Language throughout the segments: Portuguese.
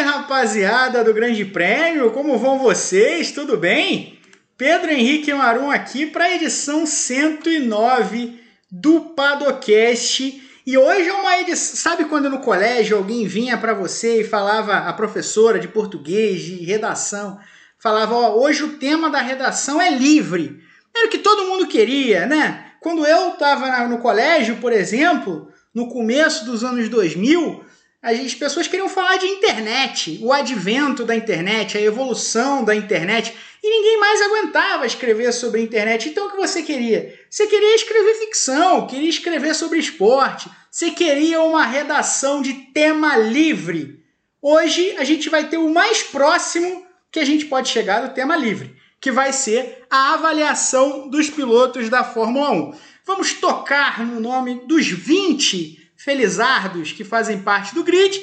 rapaziada do Grande Prêmio, como vão vocês? Tudo bem? Pedro Henrique Marum aqui para a edição 109 do Padocast. E hoje é uma edição. Sabe quando no colégio alguém vinha para você e falava, a professora de português, de redação, falava: Ó, hoje o tema da redação é livre. Era o que todo mundo queria, né? Quando eu estava no colégio, por exemplo, no começo dos anos 2000, as pessoas queriam falar de internet, o advento da internet, a evolução da internet, e ninguém mais aguentava escrever sobre internet. Então o que você queria? Você queria escrever ficção, queria escrever sobre esporte, você queria uma redação de tema livre. Hoje a gente vai ter o mais próximo que a gente pode chegar do tema livre, que vai ser a avaliação dos pilotos da Fórmula 1. Vamos tocar no nome dos 20 felizardos que fazem parte do grid,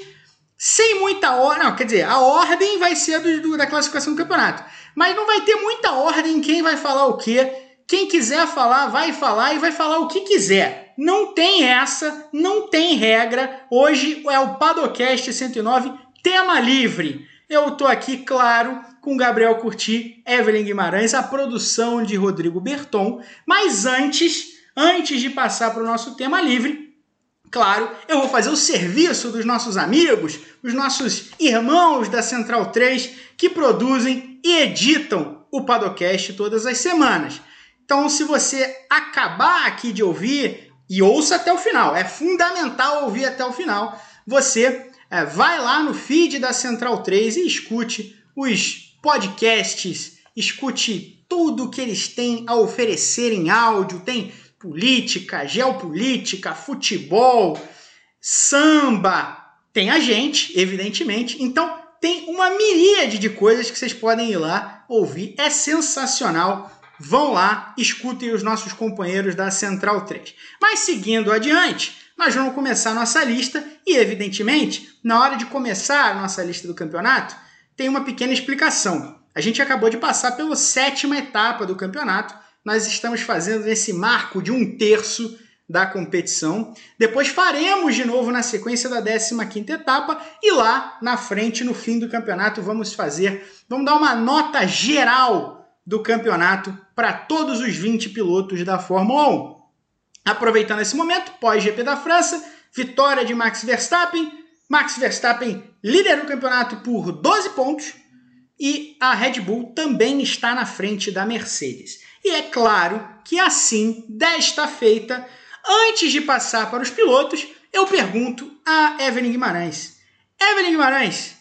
sem muita ordem. Quer dizer, a ordem vai ser do, do, da classificação do campeonato. Mas não vai ter muita ordem quem vai falar o quê. Quem quiser falar, vai falar e vai falar o que quiser. Não tem essa, não tem regra. Hoje é o Padocast 109, tema livre. Eu tô aqui, claro, com Gabriel Curti, Evelyn Guimarães, a produção de Rodrigo Berton. Mas antes, antes de passar para o nosso tema livre, Claro, eu vou fazer o serviço dos nossos amigos, os nossos irmãos da Central 3 que produzem e editam o Padocast todas as semanas. Então, se você acabar aqui de ouvir, e ouça até o final, é fundamental ouvir até o final, você é, vai lá no feed da Central 3 e escute os podcasts, escute tudo que eles têm a oferecer em áudio, tem política, geopolítica, futebol, samba. Tem a gente, evidentemente. Então, tem uma miríade de coisas que vocês podem ir lá ouvir. É sensacional. Vão lá, escutem os nossos companheiros da Central 3. Mas seguindo adiante, nós vamos começar a nossa lista e, evidentemente, na hora de começar a nossa lista do campeonato, tem uma pequena explicação. A gente acabou de passar pela sétima etapa do campeonato nós estamos fazendo nesse marco de um terço da competição. Depois faremos de novo na sequência da 15ª etapa e lá na frente, no fim do campeonato, vamos fazer, vamos dar uma nota geral do campeonato para todos os 20 pilotos da Fórmula 1. Aproveitando esse momento, pós-GP da França, vitória de Max Verstappen, Max Verstappen lidera o campeonato por 12 pontos e a Red Bull também está na frente da Mercedes. E é claro que assim, desta feita, antes de passar para os pilotos, eu pergunto a Evelyn Guimarães. Evelyn Guimarães,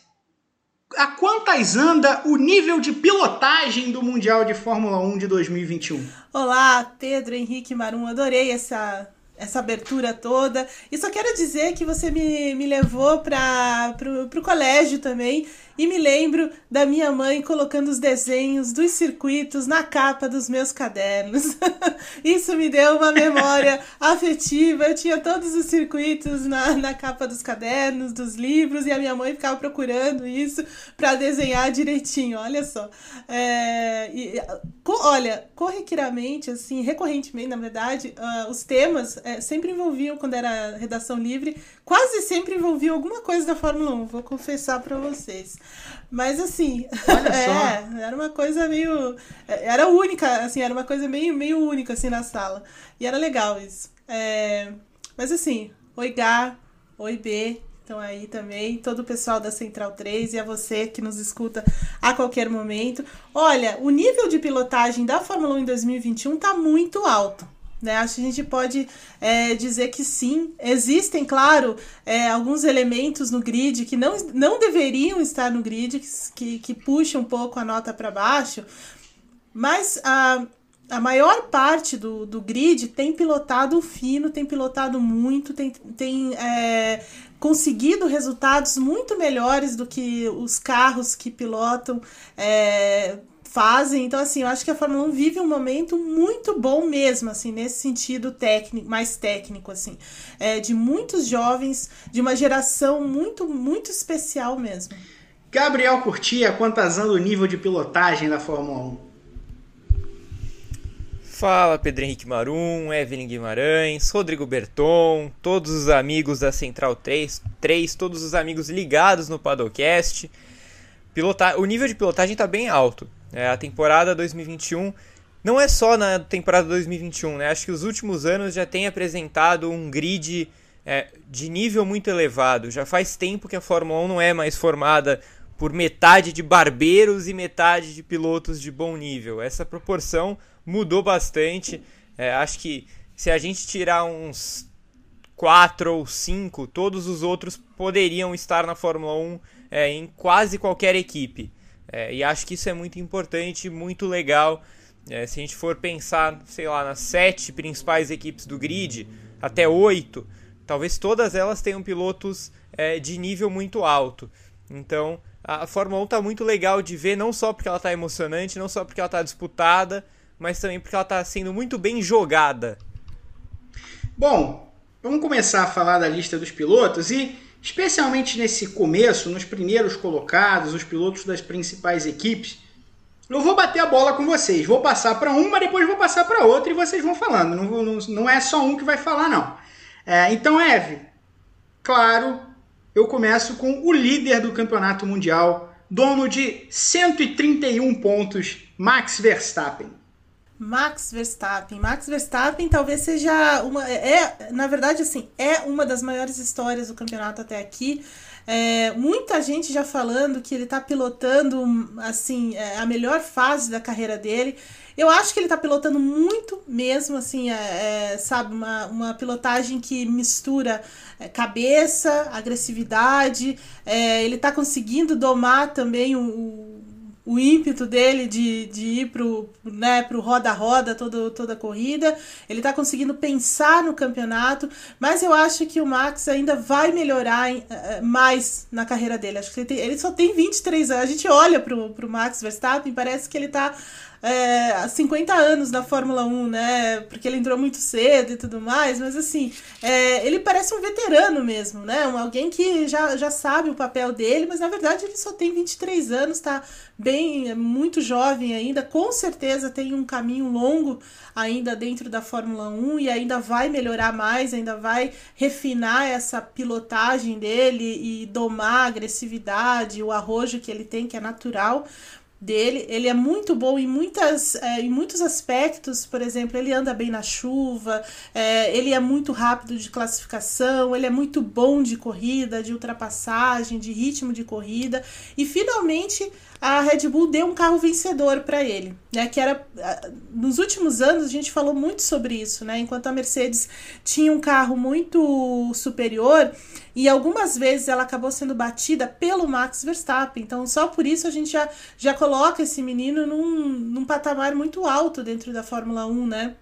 a quantas anda o nível de pilotagem do Mundial de Fórmula 1 de 2021? Olá, Pedro Henrique Marum, adorei essa essa abertura toda. E só quero dizer que você me, me levou para o colégio também e me lembro da minha mãe colocando os desenhos dos circuitos na capa dos meus cadernos. Isso me deu uma memória afetiva. Eu tinha todos os circuitos na, na capa dos cadernos, dos livros, e a minha mãe ficava procurando isso para desenhar direitinho. Olha só. É, e, co, olha, corriqueiramente, assim, recorrentemente, na verdade, uh, os temas é, sempre envolviam, quando era redação livre, quase sempre envolviam alguma coisa da Fórmula 1, vou confessar para vocês. Mas assim, é, era uma coisa meio. Era única, assim, era uma coisa meio, meio única assim na sala. E era legal isso. É, mas assim, oi Gá, oi B, estão aí também, todo o pessoal da Central 3 e a você que nos escuta a qualquer momento. Olha, o nível de pilotagem da Fórmula 1 em 2021 tá muito alto. Né? Acho que a gente pode é, dizer que sim. Existem, claro, é, alguns elementos no grid que não, não deveriam estar no grid, que, que, puxam um pouco a nota para baixo, mas a, a maior parte do, do grid tem pilotado fino, tem pilotado muito, tem, tem é, conseguido resultados muito melhores do que os carros que pilotam é, fazem. Então, assim, eu acho que a Fórmula 1 vive um momento muito bom mesmo, assim, nesse sentido técnico, mais técnico, assim, é, de muitos jovens, de uma geração muito, muito especial mesmo. Gabriel Curtia, quantas anda o nível de pilotagem da Fórmula 1? Fala Pedro Henrique Marum, Evelyn Guimarães, Rodrigo Berton, todos os amigos da Central 3, 3 todos os amigos ligados no Padocast. Pilota... O nível de pilotagem está bem alto. É, a temporada 2021 não é só na temporada 2021, né? Acho que os últimos anos já tem apresentado um grid é, de nível muito elevado. Já faz tempo que a Fórmula 1 não é mais formada por metade de barbeiros e metade de pilotos de bom nível. Essa proporção mudou bastante. É, acho que se a gente tirar uns 4 ou 5, todos os outros poderiam estar na Fórmula 1 é, em quase qualquer equipe. É, e acho que isso é muito importante, muito legal. É, se a gente for pensar, sei lá, nas sete principais equipes do grid, até oito, talvez todas elas tenham pilotos é, de nível muito alto. Então, a Fórmula 1 está muito legal de ver, não só porque ela está emocionante, não só porque ela está disputada, mas também porque ela está sendo muito bem jogada. Bom, vamos começar a falar da lista dos pilotos e, especialmente nesse começo, nos primeiros colocados, os pilotos das principais equipes, eu vou bater a bola com vocês. Vou passar para uma, depois vou passar para outra e vocês vão falando. Não, não, não, é só um que vai falar, não. É, então, Eve, claro, eu começo com o líder do campeonato mundial, dono de 131 pontos, Max Verstappen. Max Verstappen. Max Verstappen talvez seja uma. É, na verdade, assim, é uma das maiores histórias do campeonato até aqui. É, muita gente já falando que ele está pilotando assim é, a melhor fase da carreira dele. Eu acho que ele está pilotando muito mesmo, assim, é, é, sabe, uma, uma pilotagem que mistura é, cabeça, agressividade. É, ele está conseguindo domar também o, o ímpeto dele de, de ir pro, né, pro roda-roda toda, toda a corrida. Ele está conseguindo pensar no campeonato, mas eu acho que o Max ainda vai melhorar em, uh, mais na carreira dele. Acho que ele, tem, ele, só tem 23 anos. A gente olha pro, pro Max Verstappen, parece que ele está é, há 50 anos na Fórmula 1, né? Porque ele entrou muito cedo e tudo mais, mas assim, é, ele parece um veterano mesmo, né? Um, alguém que já, já sabe o papel dele, mas na verdade ele só tem 23 anos, tá bem, é muito jovem ainda, com certeza tem um caminho longo ainda dentro da Fórmula 1 e ainda vai melhorar mais, ainda vai refinar essa pilotagem dele e domar a agressividade, o arrojo que ele tem, que é natural dele. Ele é muito bom em, muitas, é, em muitos aspectos, por exemplo, ele anda bem na chuva, é, ele é muito rápido de classificação, ele é muito bom de corrida, de ultrapassagem, de ritmo de corrida. E finalmente a Red Bull deu um carro vencedor para ele, né? Que era nos últimos anos a gente falou muito sobre isso, né? Enquanto a Mercedes tinha um carro muito superior e algumas vezes ela acabou sendo batida pelo Max Verstappen. Então só por isso a gente já, já coloca esse menino num, num patamar muito alto dentro da Fórmula 1, né?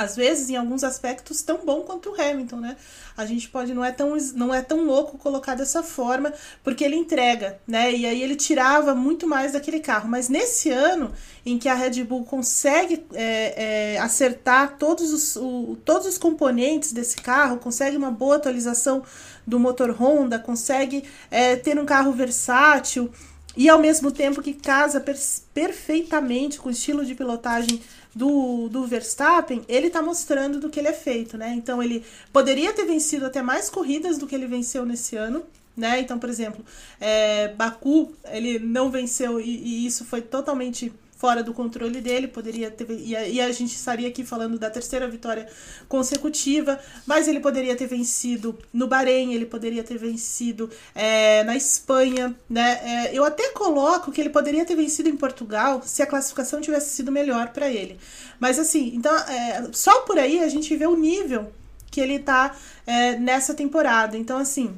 Às vezes, em alguns aspectos, tão bom quanto o Hamilton, né? A gente pode, não é tão, não é tão louco colocar dessa forma, porque ele entrega, né? E aí ele tirava muito mais daquele carro. Mas nesse ano, em que a Red Bull consegue é, é, acertar todos os, o, todos os componentes desse carro, consegue uma boa atualização do motor Honda, consegue é, ter um carro versátil e ao mesmo tempo que casa per perfeitamente com o estilo de pilotagem do, do Verstappen, ele está mostrando do que ele é feito, né? Então ele poderia ter vencido até mais corridas do que ele venceu nesse ano. Né? Então, por exemplo, é, Baku ele não venceu e, e isso foi totalmente fora do controle dele, poderia ter. E a, e a, gente estaria aqui falando da terceira vitória consecutiva, mas ele poderia ter vencido no Bahrein, ele poderia ter vencido é, na Espanha, né? É, eu até coloco que ele poderia ter vencido em Portugal se a classificação tivesse sido melhor para ele. Mas assim, então, é, só por aí a gente vê o nível que ele tá é, nessa temporada. Então, assim,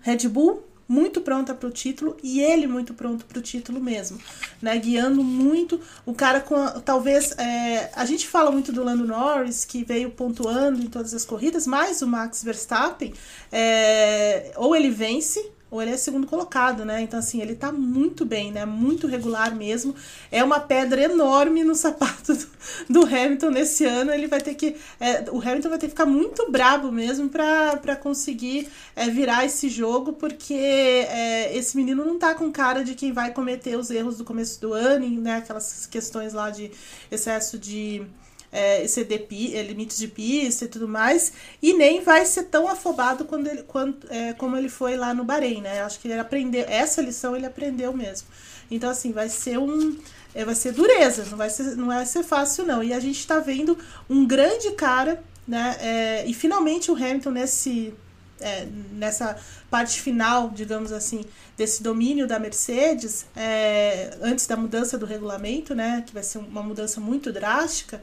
Red Bull muito pronta para o título e ele muito pronto para o título mesmo, né? Guiando muito o cara com a, talvez é, a gente fala muito do Lando Norris que veio pontuando em todas as corridas, mas o Max Verstappen é, ou ele vence ou ele é segundo colocado, né? Então, assim, ele tá muito bem, né? Muito regular mesmo. É uma pedra enorme no sapato do, do Hamilton nesse ano. Ele vai ter que. É, o Hamilton vai ter que ficar muito brabo mesmo para conseguir é, virar esse jogo, porque é, esse menino não tá com cara de quem vai cometer os erros do começo do ano, né? Aquelas questões lá de excesso de é, exceder é, de pista e tudo mais, e nem vai ser tão afobado quando ele, quando, é, como ele foi lá no Bahrein, né? Acho que ele aprendeu, essa lição ele aprendeu mesmo. Então, assim, vai ser um. É, vai ser dureza, não vai ser, não vai ser fácil, não. E a gente está vendo um grande cara, né? É, e finalmente o Hamilton nesse. É, nessa parte final, digamos assim, desse domínio da Mercedes, é, antes da mudança do regulamento, né, que vai ser uma mudança muito drástica,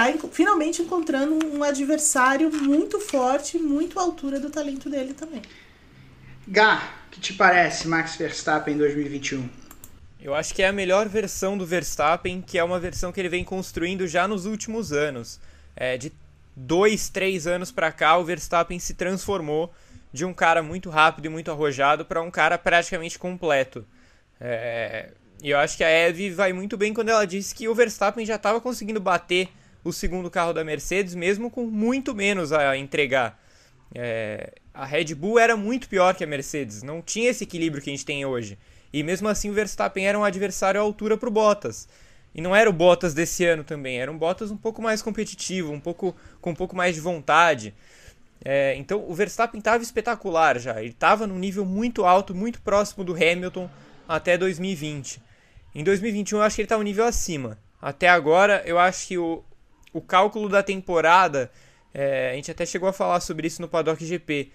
tá finalmente encontrando um adversário muito forte, muito à altura do talento dele também. Gá, que te parece Max Verstappen em 2021? Eu acho que é a melhor versão do Verstappen, que é uma versão que ele vem construindo já nos últimos anos. É, de dois, três anos para cá, o Verstappen se transformou de um cara muito rápido e muito arrojado para um cara praticamente completo. É, e eu acho que a Eve vai muito bem quando ela disse que o Verstappen já estava conseguindo bater o segundo carro da Mercedes, mesmo com muito menos a entregar. É, a Red Bull era muito pior que a Mercedes, não tinha esse equilíbrio que a gente tem hoje. E mesmo assim o Verstappen era um adversário à altura para o Bottas. E não era o Bottas desse ano também, era um Bottas um pouco mais competitivo, um pouco com um pouco mais de vontade. É, então o Verstappen estava espetacular já, ele estava num nível muito alto, muito próximo do Hamilton até 2020. Em 2021 eu acho que ele está um nível acima. Até agora eu acho que o, o cálculo da temporada, é, a gente até chegou a falar sobre isso no Paddock GP.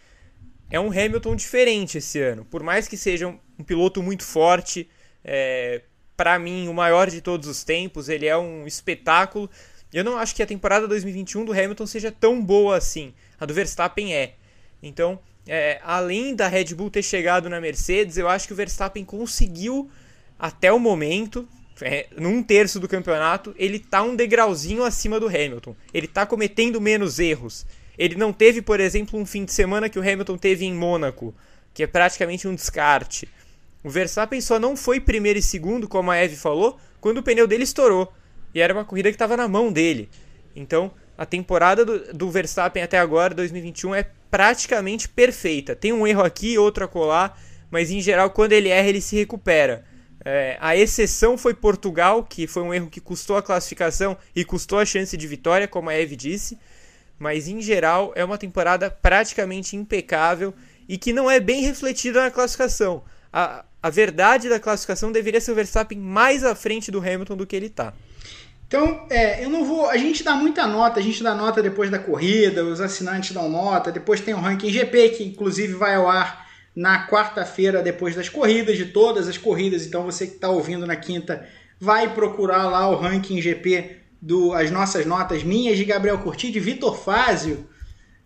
É um Hamilton diferente esse ano. Por mais que seja um, um piloto muito forte, é, para mim, o maior de todos os tempos, ele é um espetáculo. Eu não acho que a temporada 2021 do Hamilton seja tão boa assim. A do Verstappen é. Então, é, além da Red Bull ter chegado na Mercedes, eu acho que o Verstappen conseguiu, até o momento, é, num terço do campeonato, ele tá um degrauzinho acima do Hamilton. Ele tá cometendo menos erros. Ele não teve, por exemplo, um fim de semana que o Hamilton teve em Mônaco, que é praticamente um descarte. O Verstappen só não foi primeiro e segundo, como a Eve falou, quando o pneu dele estourou. E era uma corrida que estava na mão dele. Então, a temporada do, do, Verstappen até agora, 2021, é praticamente perfeita. Tem um erro aqui, outro acolá, mas em geral, quando ele erra, ele se recupera. É, a exceção foi Portugal, que foi um erro que custou a classificação e custou a chance de vitória, como a Eve disse. Mas em geral é uma temporada praticamente impecável e que não é bem refletida na classificação. A, a verdade da classificação deveria ser o Verstappen mais à frente do Hamilton do que ele está. Então, é, eu não vou. A gente dá muita nota, a gente dá nota depois da corrida, os assinantes dão nota, depois tem o ranking GP, que inclusive vai ao ar na quarta-feira, depois das corridas, de todas as corridas. Então você que está ouvindo na quinta, vai procurar lá o ranking GP do as nossas notas minhas de Gabriel Curti, de Vitor Fázio,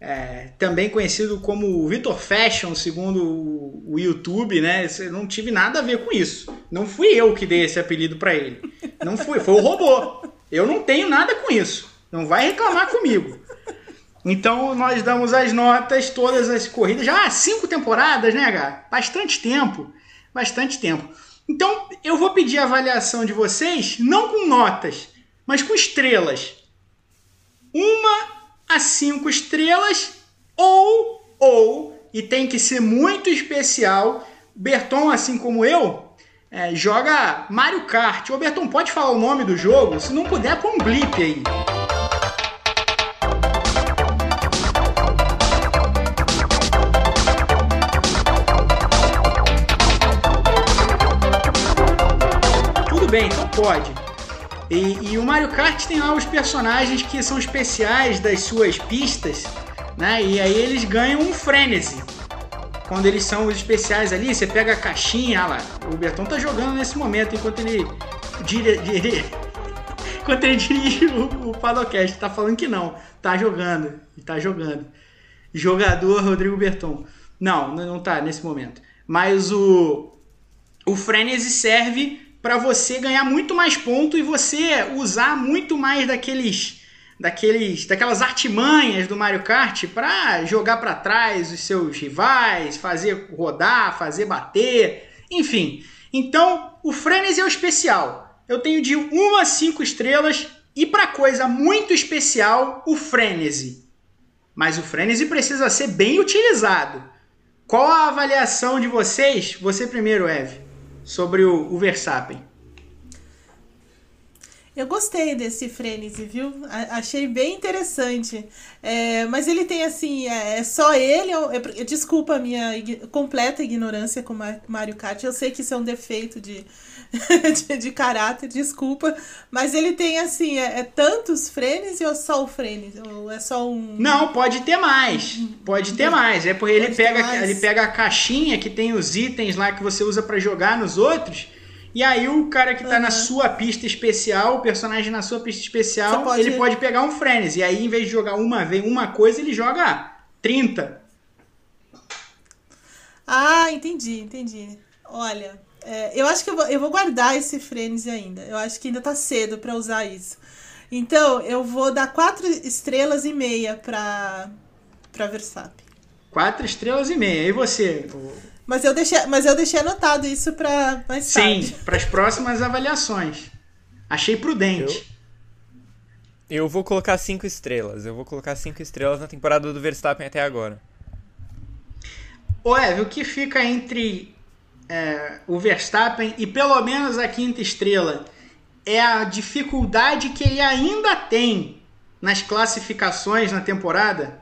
é, também conhecido como Vitor Fashion, segundo o, o YouTube, né? Eu não tive nada a ver com isso. Não fui eu que dei esse apelido para ele. Não fui, foi o robô. Eu não tenho nada com isso. Não vai reclamar comigo. Então nós damos as notas, todas as corridas, já cinco temporadas, né, Gá? Bastante tempo, bastante tempo. Então eu vou pedir a avaliação de vocês, não com notas, mas com estrelas. Uma a cinco estrelas, ou, ou, e tem que ser muito especial, Berton, assim como eu, é, joga Mario Kart. Ô Berton, pode falar o nome do jogo? Se não puder, põe um blip aí. Bem, então pode. E, e, o Mario Kart tem lá os personagens que são especiais das suas pistas, né? E aí eles ganham um frenesi. Quando eles são os especiais ali, você pega a caixinha, lá. O Bertão tá jogando nesse momento enquanto ele dire, dire, enquanto ele dirige o, o Padocast, tá falando que não, tá jogando, tá jogando. Jogador Rodrigo Berton. Não, não tá nesse momento. Mas o o frenesi serve para você ganhar muito mais ponto e você usar muito mais daqueles daqueles, daquelas artimanhas do Mario Kart para jogar para trás os seus rivais, fazer rodar, fazer bater, enfim. Então, o Frenzy é o especial. Eu tenho de 1 a 5 estrelas e para coisa muito especial, o Frenzy. Mas o Frenzy precisa ser bem utilizado. Qual a avaliação de vocês? Você primeiro, Eve, sobre o, o Verstappen. Eu gostei desse frenesi, viu? achei bem interessante. É, mas ele tem assim, é, é só ele. Eu, eu, desculpa a minha completa ignorância com Mario Kart. Eu sei que isso é um defeito de, de, de, caráter, desculpa. Mas ele tem assim, é, é tantos frenes ou só o frenes? Ou é só um. Não, pode ter mais. Pode ter mais. É porque ele pega, ele pega a caixinha que tem os itens lá que você usa para jogar nos outros e aí o cara que tá uhum. na sua pista especial, o personagem na sua pista especial, pode... ele pode pegar um frenzy. E aí, em vez de jogar uma vez uma coisa, ele joga 30. Ah, entendi, entendi. Olha, é, eu acho que eu vou, eu vou guardar esse frenzy ainda. Eu acho que ainda tá cedo para usar isso. Então, eu vou dar quatro estrelas e meia pra, pra Verstappen. Quatro estrelas e meia. E você, mas eu deixei, mas eu deixei anotado isso para mais tarde. Sim, para as próximas avaliações. Achei prudente. Eu, eu vou colocar cinco estrelas. Eu vou colocar cinco estrelas na temporada do Verstappen até agora. Ô, Eve, o que fica entre é, o Verstappen e pelo menos a quinta estrela é a dificuldade que ele ainda tem nas classificações na temporada?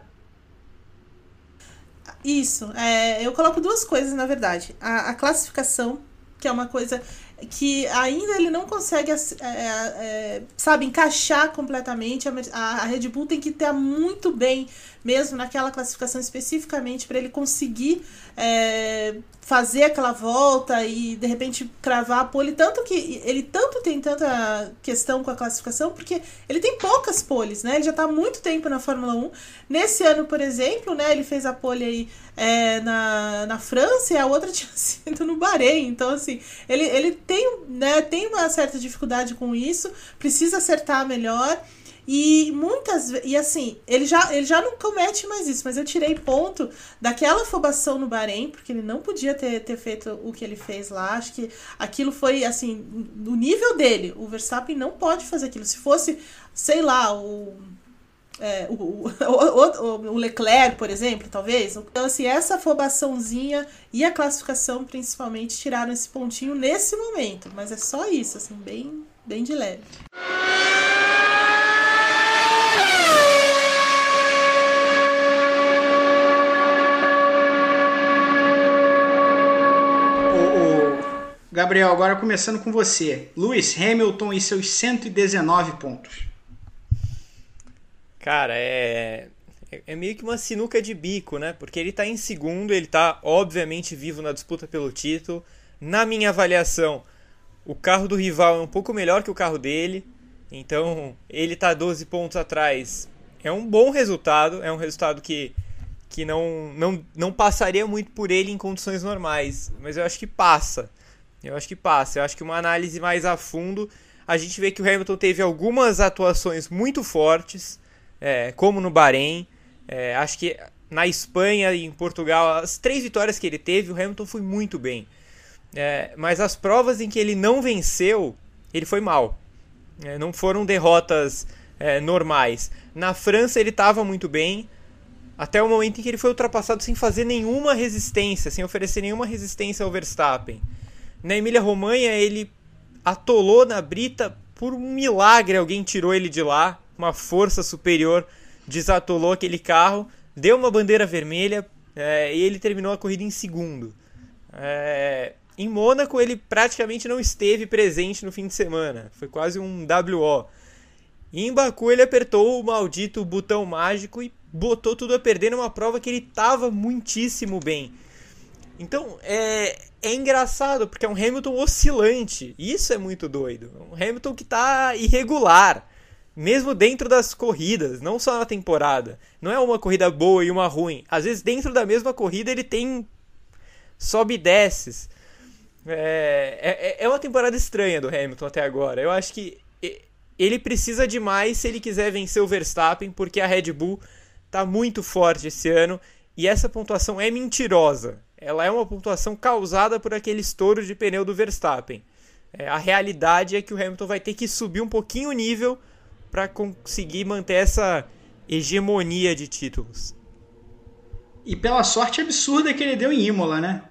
Isso. É, eu coloco duas coisas, na verdade. A, a, classificação, que é uma coisa que ainda ele não consegue, é, é, sabe, encaixar completamente. A, a, Red Bull tem que estar muito bem mesmo naquela classificação especificamente para ele conseguir é, fazer aquela volta e de repente cravar a pole. Tanto que ele tanto tem tanta questão com a classificação, porque ele tem poucas poles, né? Ele já está há muito tempo na Fórmula 1. Nesse ano, por exemplo, né, ele fez a pole aí é, na, na França e a outra tinha sido no Bahrein. Então, assim, ele, ele tem, né, tem uma certa dificuldade com isso, precisa acertar melhor. E muitas e assim, ele já, ele já não comete mais isso, mas eu tirei ponto daquela afobação no Bahrein, porque ele não podia ter, ter feito o que ele fez lá. Acho que aquilo foi assim, no nível dele. O Verstappen não pode fazer aquilo. Se fosse, sei lá, o é, o, o, o, o, Leclerc, por exemplo, talvez. Então, assim, essa afobaçãozinha e a classificação, principalmente, tiraram esse pontinho nesse momento. Mas é só isso, assim, bem, bem de leve. Gabriel, agora começando com você. Lewis Hamilton e seus 119 pontos. Cara, é, é meio que uma sinuca de bico, né? Porque ele tá em segundo, ele tá obviamente vivo na disputa pelo título. Na minha avaliação, o carro do rival é um pouco melhor que o carro dele. Então, ele tá 12 pontos atrás. É um bom resultado, é um resultado que, que não, não, não passaria muito por ele em condições normais, mas eu acho que passa. Eu acho que passa. Eu acho que uma análise mais a fundo, a gente vê que o Hamilton teve algumas atuações muito fortes, é, como no Bahrein. É, acho que na Espanha e em Portugal, as três vitórias que ele teve, o Hamilton foi muito bem. É, mas as provas em que ele não venceu, ele foi mal. É, não foram derrotas é, normais. Na França ele estava muito bem, até o momento em que ele foi ultrapassado sem fazer nenhuma resistência, sem oferecer nenhuma resistência ao Verstappen. Na Emília Romanha, ele atolou na brita por um milagre, alguém tirou ele de lá, uma força superior desatolou aquele carro, deu uma bandeira vermelha é, e ele terminou a corrida em segundo. É, em Mônaco, ele praticamente não esteve presente no fim de semana, foi quase um WO. E em Baku, ele apertou o maldito botão mágico e botou tudo a perder numa prova que ele estava muitíssimo bem. Então, é, é engraçado, porque é um Hamilton oscilante. Isso é muito doido. Um Hamilton que está irregular. Mesmo dentro das corridas, não só na temporada. Não é uma corrida boa e uma ruim. Às vezes, dentro da mesma corrida, ele tem sobe e desces. É, é, é uma temporada estranha do Hamilton até agora. Eu acho que ele precisa de mais se ele quiser vencer o Verstappen, porque a Red Bull está muito forte esse ano e essa pontuação é mentirosa. Ela é uma pontuação causada por aquele estouro de pneu do Verstappen. É, a realidade é que o Hamilton vai ter que subir um pouquinho o nível para conseguir manter essa hegemonia de títulos. E pela sorte absurda que ele deu em Imola, né?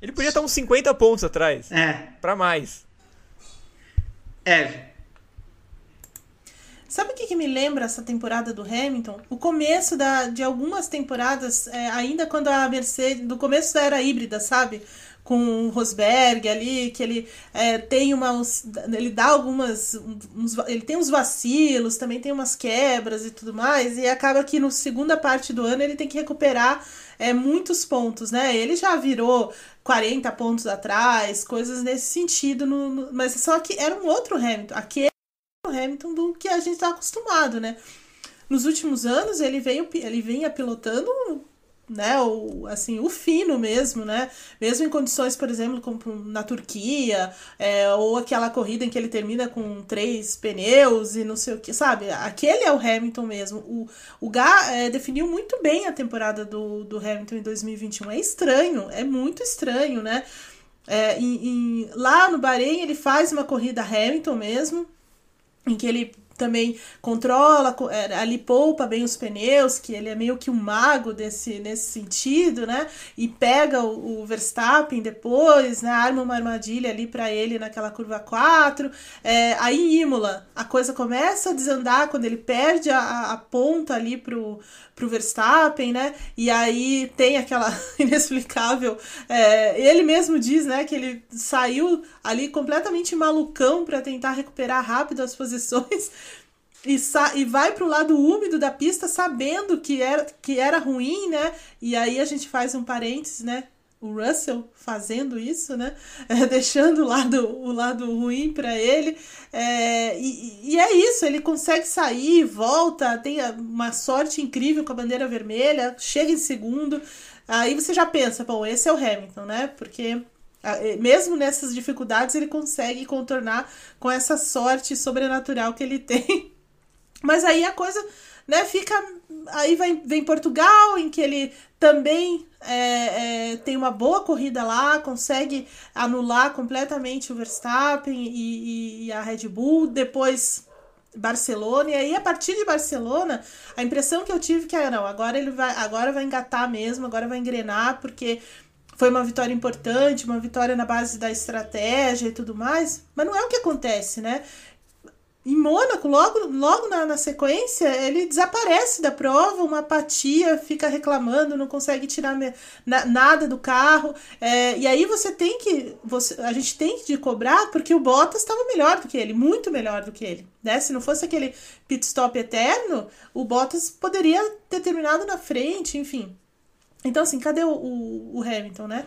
Ele podia estar uns 50 pontos atrás. É. Para mais. É. Sabe o que, que, me lembra essa temporada do Hamilton? O começo da, de algumas temporadas, é, ainda quando a Mercedes. Do começo da era híbrida, sabe? Com o Rosberg ali, que ele é, tem umas. Ele dá algumas. Uns, ele tem uns vacilos, também tem umas quebras e tudo mais, e acaba que no segunda parte do ano ele tem que recuperar é, muitos pontos, né? Ele já virou 40 pontos atrás, coisas nesse sentido, no, no, mas só que era um outro Hamilton. Aquele Hamilton do que a gente está acostumado, né? Nos últimos anos ele veio ele vinha pilotando né, o, assim, o fino mesmo, né, mesmo em condições, por exemplo, como na Turquia, é, ou aquela corrida em que ele termina com três pneus e não sei o que, sabe, aquele é o Hamilton mesmo, o, o Gá é, definiu muito bem a temporada do, do Hamilton em 2021, é estranho, é muito estranho, né, é, em, em, lá no Bahrein ele faz uma corrida Hamilton mesmo, em que ele também controla, é, ali poupa bem os pneus, que ele é meio que um mago desse, nesse sentido, né? E pega o, o Verstappen depois, né? Arma uma armadilha ali para ele naquela curva 4. É, aí em Imola, a coisa começa a desandar quando ele perde a, a ponta ali pro, pro Verstappen, né? E aí tem aquela inexplicável. É, ele mesmo diz, né, que ele saiu ali completamente malucão para tentar recuperar rápido as posições e, e vai para o lado úmido da pista sabendo que era, que era ruim, né? E aí a gente faz um parênteses, né? O Russell fazendo isso, né? É, deixando o lado, o lado ruim para ele. É, e, e, é isso, ele consegue sair, volta, tem uma sorte incrível com a bandeira vermelha, chega em segundo. Aí você já pensa, bom, esse é o Hamilton, né? Porque mesmo nessas dificuldades ele consegue contornar com essa sorte sobrenatural que ele tem mas aí a coisa né, fica. Aí vai, vem Portugal, em que ele também é, é, tem uma boa corrida lá, consegue anular completamente o Verstappen e, e, a Red Bull. Depois Barcelona, e aí a partir de Barcelona, a impressão que eu tive que era, não, agora ele vai, agora vai engatar mesmo, agora vai engrenar, porque foi uma vitória importante, uma vitória na base da estratégia e tudo mais, mas não é o que acontece, né? Em Mônaco, logo, logo na, na sequência, ele desaparece da prova, uma apatia, fica reclamando, não consegue tirar me, na, nada do carro. É, e aí você tem que. Você, a gente tem que cobrar porque o Bottas estava melhor do que ele, muito melhor do que ele. Né? Se não fosse aquele pit stop eterno, o Bottas poderia ter terminado na frente, enfim. Então, assim, cadê o, o, o Hamilton, né?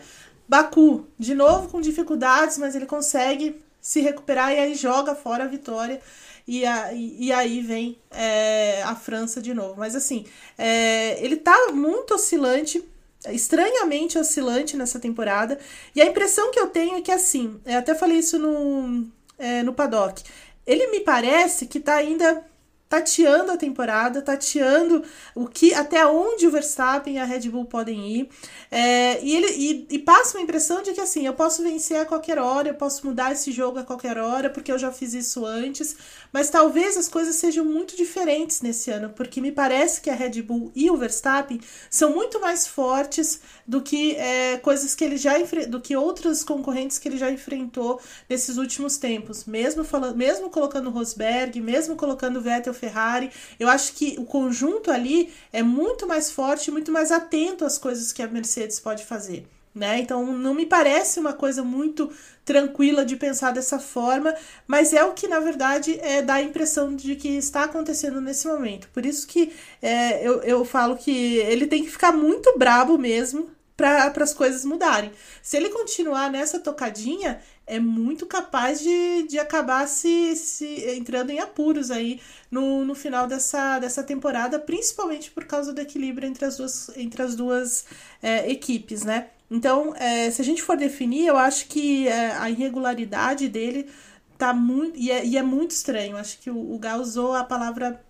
Baku, de novo com dificuldades, mas ele consegue se recuperar e aí joga fora a vitória. E, a, e, aí vem é, a França de novo. Mas assim, é, ele tá muito oscilante, estranhamente oscilante nessa temporada. E a impressão que eu tenho é que assim, eu até falei isso no, é, no paddock. Ele me parece que tá ainda tateando a temporada, tateando o que até onde o Verstappen e a Red Bull podem ir. É, e ele e, e, passa uma impressão de que assim, eu posso vencer a qualquer hora, eu posso mudar esse jogo a qualquer hora, porque eu já fiz isso antes. Mas talvez as coisas sejam muito diferentes nesse ano, porque me parece que a Red Bull e o Verstappen são muito mais fortes do que é, coisas que ele já do que outros concorrentes que ele já enfrentou nesses últimos tempos. Mesmo falando, mesmo colocando Rosberg, mesmo colocando Vettel Ferrari, eu acho que o conjunto ali é muito mais forte, muito mais atento às coisas que a Mercedes pode fazer. Né? Então não me parece uma coisa muito tranquila de pensar dessa forma, mas é o que na verdade é, dá a impressão de que está acontecendo nesse momento. Por isso que é, eu, eu falo que ele tem que ficar muito brabo mesmo para as coisas mudarem. Se ele continuar nessa tocadinha, é muito capaz de, de acabar se, se entrando em apuros aí no, no final dessa, dessa temporada, principalmente por causa do equilíbrio entre as duas, entre as duas é, equipes, né? Então, é, se a gente for definir, eu acho que é, a irregularidade dele tá muito. E é, e é muito estranho. Acho que o, o Gal usou a palavra.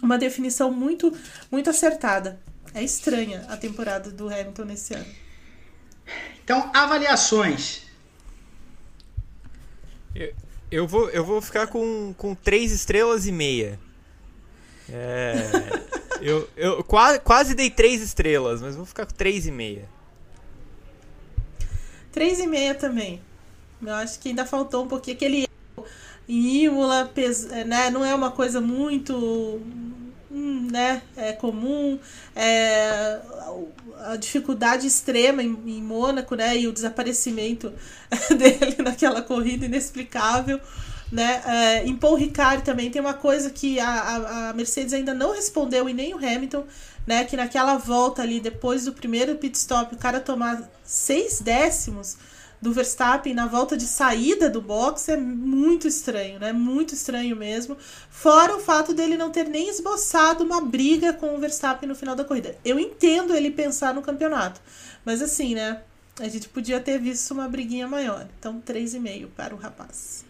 Uma definição muito, muito acertada. É estranha a temporada do Hamilton nesse ano. Então, avaliações. Eu, eu, vou, eu vou ficar com, com três estrelas e meia. É, eu eu quase, quase dei três estrelas, mas vou ficar com três e meia. Três e meia também. Eu acho que ainda faltou um pouquinho aquele em Imola, né? Não é uma coisa muito né, é comum, é, a dificuldade extrema em, em Mônaco, né, e o desaparecimento dele naquela corrida inexplicável. Né? É, em Paul Ricard também tem uma coisa que a, a, Mercedes ainda não respondeu e nem o Hamilton, né? Que naquela volta ali, depois do primeiro pit stop, o cara tomar seis décimos do Verstappen na volta de saída do box é muito estranho, né? Muito estranho mesmo. Fora o fato dele não ter nem esboçado uma briga com o Verstappen no final da corrida. Eu entendo ele pensar no campeonato, mas assim, né? A gente podia ter visto uma briguinha maior. Então, 3,5 para o rapaz.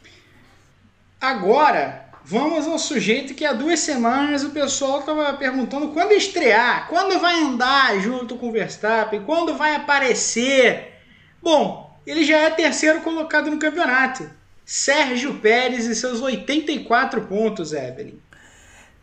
Agora, vamos ao sujeito que há duas semanas o pessoal estava perguntando quando estrear, quando vai andar junto com o Verstappen, quando vai aparecer. Bom, ele já é terceiro colocado no campeonato. Sérgio Pérez e seus 84 pontos, Evelyn.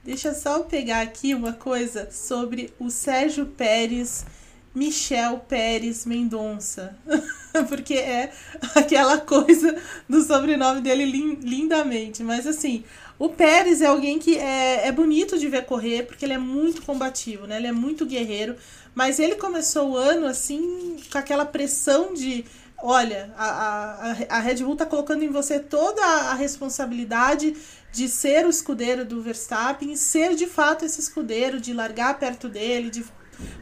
Deixa só eu pegar aqui uma coisa sobre o Sérgio Pérez, Michel Pérez Mendonça. Porque é aquela coisa do sobrenome dele lindamente. Mas assim, o Pérez é alguém que é, é bonito de ver correr, porque ele é muito combativo, né? Ele é muito guerreiro. Mas ele começou o ano assim, com aquela pressão de olha, a, a, a Red Bull está colocando em você toda a responsabilidade de ser o escudeiro do Verstappen, ser de fato esse escudeiro, de largar perto dele, de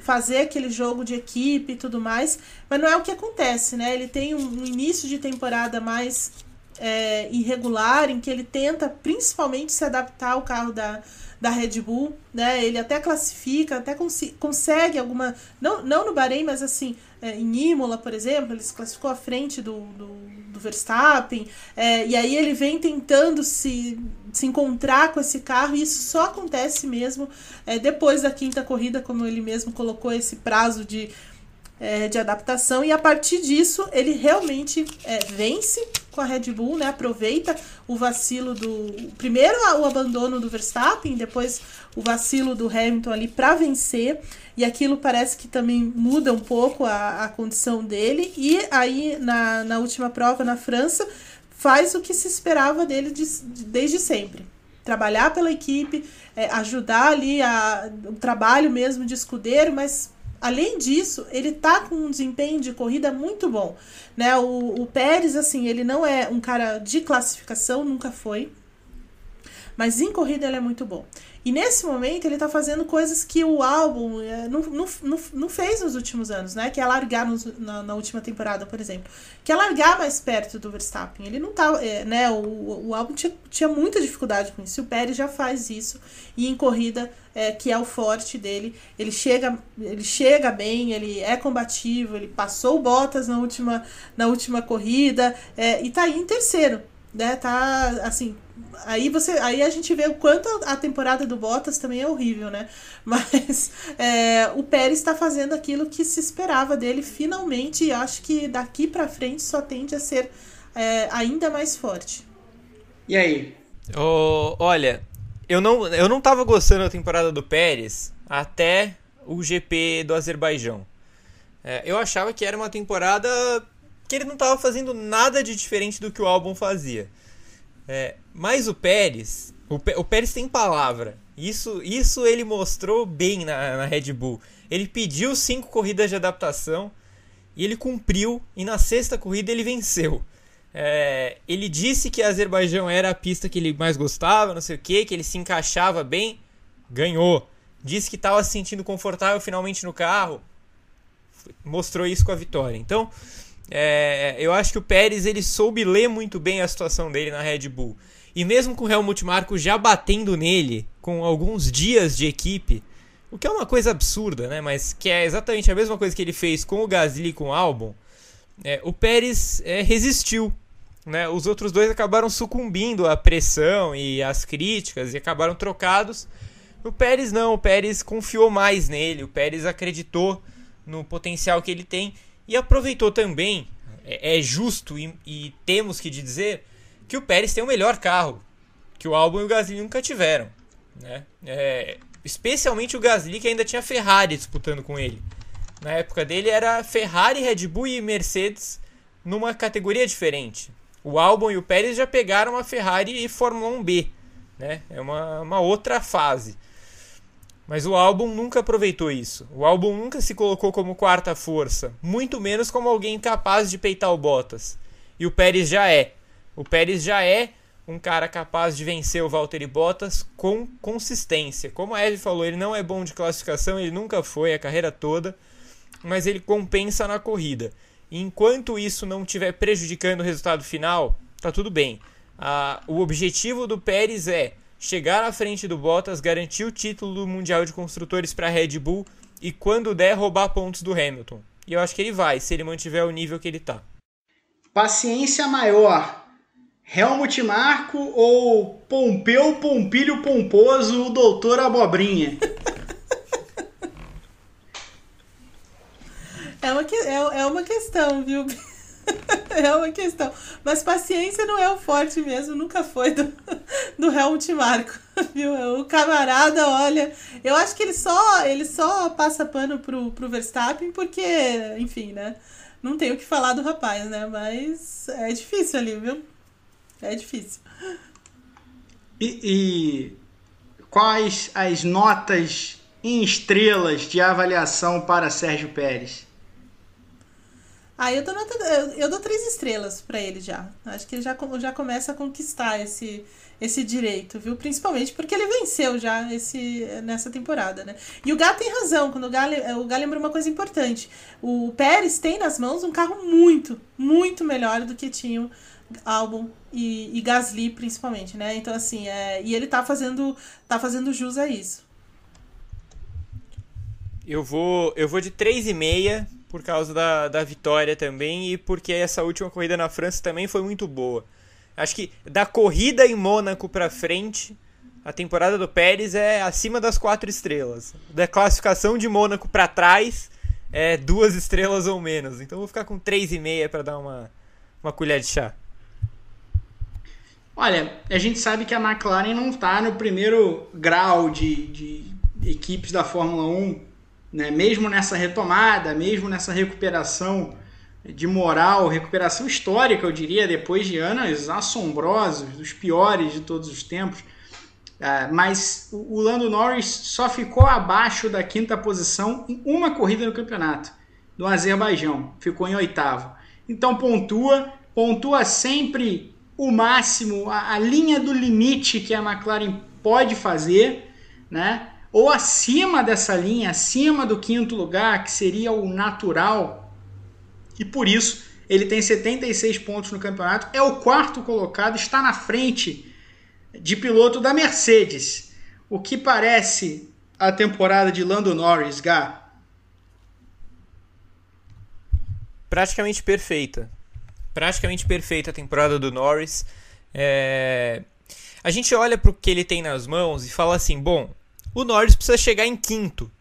fazer aquele jogo de equipe e tudo mais, mas não é o que acontece, né? Ele tem um, início de temporada mais é, irregular, em que ele tenta principalmente se adaptar ao carro da, da Red Bull, né? Ele até classifica, até cons consegue alguma. Não, não no Bahrein, mas assim, é, em Imola, por exemplo, ele se classificou à frente do, do, do Verstappen. É, e aí ele vem tentando se, se encontrar com esse carro, e isso só acontece mesmo é, depois da quinta corrida, como ele mesmo colocou esse prazo de é, de adaptação e a partir disso ele realmente é, vence com a Red Bull, né? Aproveita o vacilo do primeiro o abandono do Verstappen, depois o vacilo do Hamilton ali para vencer e aquilo parece que também muda um pouco a, a condição dele e aí na, na última prova na França faz o que se esperava dele de, de, desde sempre trabalhar pela equipe, é, ajudar ali a, o trabalho mesmo de escudeiro, mas Além disso, ele tá com um desempenho de corrida muito bom. Né? O, o Pérez, assim, ele não é um cara de classificação, nunca foi. Mas em corrida ele é muito bom. E nesse momento ele tá fazendo coisas que o álbum é, não, não, não, não fez nos últimos anos, né? Que é largar nos, na, na, última temporada, por exemplo. Que é largar mais perto do Verstappen. Ele não tá. É, né? O, o álbum tinha, tinha muita dificuldade com isso. O Pérez já faz isso. E em corrida, é, que é o forte dele, ele chega, ele chega bem, ele é combativo, ele passou botas na última, na última corrida é, e tá aí em terceiro. Né, tá assim, aí você aí a gente vê o quanto a temporada do Bottas também é horrível, né? Mas é, o Pérez está fazendo aquilo que se esperava dele finalmente e acho que daqui para frente só tende a ser é, ainda mais forte. E aí? Oh, olha, eu não, eu não tava gostando da temporada do Pérez até o GP do Azerbaijão. É, eu achava que era uma temporada que ele não estava fazendo nada de diferente do que o álbum fazia. É, mas o Pérez, o, o, Pérez tem palavra. Isso, isso ele mostrou bem na, na Red Bull. Ele pediu cinco corridas de adaptação e ele cumpriu. E na sexta corrida ele venceu. É, ele disse que a Azerbaijão era a pista que ele mais gostava, não sei o que, que ele se encaixava bem, ganhou. Disse que estava se sentindo confortável finalmente no carro, mostrou isso com a vitória. Então, é, eu acho que o Pérez ele soube ler muito bem a situação dele na Red Bull. E mesmo com o Helmut Marko já batendo nele com alguns dias de equipe, o que é uma coisa absurda, né? Mas que é exatamente a mesma coisa que ele fez com o Gasly e com o Albon. É, o Pérez é, resistiu. Né, os outros dois acabaram sucumbindo à pressão e às críticas e acabaram trocados. O Pérez não, o Pérez confiou mais nele, o Pérez acreditou no potencial que ele tem e aproveitou também. É, é justo e, e, temos que dizer que o Pérez tem o melhor carro que o Albon e o Gasly nunca tiveram, né? É, especialmente o Gasly que ainda tinha Ferrari disputando com ele. Na época dele era Ferrari, Red Bull e Mercedes numa categoria diferente. O Albon e o Pérez já pegaram a Ferrari e Fórmula 1B, né? É uma, uma outra fase. Mas o álbum nunca aproveitou isso. O álbum nunca se colocou como quarta força, muito menos como alguém capaz de peitar o Bottas. E o Pérez já é. O Pérez já é um cara capaz de vencer o Valtteri Bottas com consistência. Como a Eve falou, ele não é bom de classificação, ele nunca foi a carreira toda, mas ele compensa na corrida. E enquanto isso não estiver prejudicando o resultado final, tá tudo bem. Ah, o objetivo do Pérez é chegar à frente do Bottas, garantir o título do Mundial de Construtores para a Red Bull e, quando der, roubar pontos do Hamilton. E eu acho que ele vai, se ele mantiver o nível que ele está. Paciência maior. Helmut Marco ou Pompeu Pompilho Pomposo, o doutor Abobrinha? É uma, é, é uma questão, viu? é uma questão. Mas paciência não é o forte mesmo, nunca foi do, do Helmut Marko, viu? O camarada, olha, eu acho que ele só, ele só passa pano pro, pro Verstappen porque, enfim, né? Não tem o que falar do rapaz, né? Mas é difícil ali, viu? É difícil. E, e quais as notas em estrelas de avaliação para Sérgio Pérez? Ah, eu dou, nota, eu, eu dou três estrelas para ele já. Acho que ele já, já começa a conquistar esse, esse direito, viu? Principalmente porque ele venceu já esse, nessa temporada, né? E o Gá tem razão, quando o Gá, o lembra uma coisa importante. O Pérez tem nas mãos um carro muito, muito melhor do que tinha Albon e, e Gasly, principalmente, né? Então, assim, é, e ele tá fazendo, tá fazendo jus a isso. Eu vou, eu vou de 3,5 por causa da, da vitória também e porque essa última corrida na França também foi muito boa. Acho que da corrida em Mônaco para frente, a temporada do Pérez é acima das quatro estrelas. Da classificação de Mônaco para trás, é duas estrelas ou menos. Então vou ficar com três e meia para dar uma, uma colher de chá. Olha, a gente sabe que a McLaren não está no primeiro grau de, de equipes da Fórmula 1 né? mesmo nessa retomada, mesmo nessa recuperação de moral, recuperação histórica, eu diria, depois de anos assombrosos, dos piores de todos os tempos. Uh, mas o Lando Norris só ficou abaixo da quinta posição em uma corrida no campeonato, do Azerbaijão, ficou em oitavo. Então pontua, pontua sempre o máximo, a, a linha do limite que a McLaren pode fazer, né? Ou acima dessa linha, acima do quinto lugar, que seria o natural, e por isso ele tem 76 pontos no campeonato, é o quarto colocado, está na frente de piloto da Mercedes, o que parece a temporada de Lando Norris, Gá? Praticamente perfeita. Praticamente perfeita a temporada do Norris. É... A gente olha para o que ele tem nas mãos e fala assim: bom, o Norris precisa chegar em quinto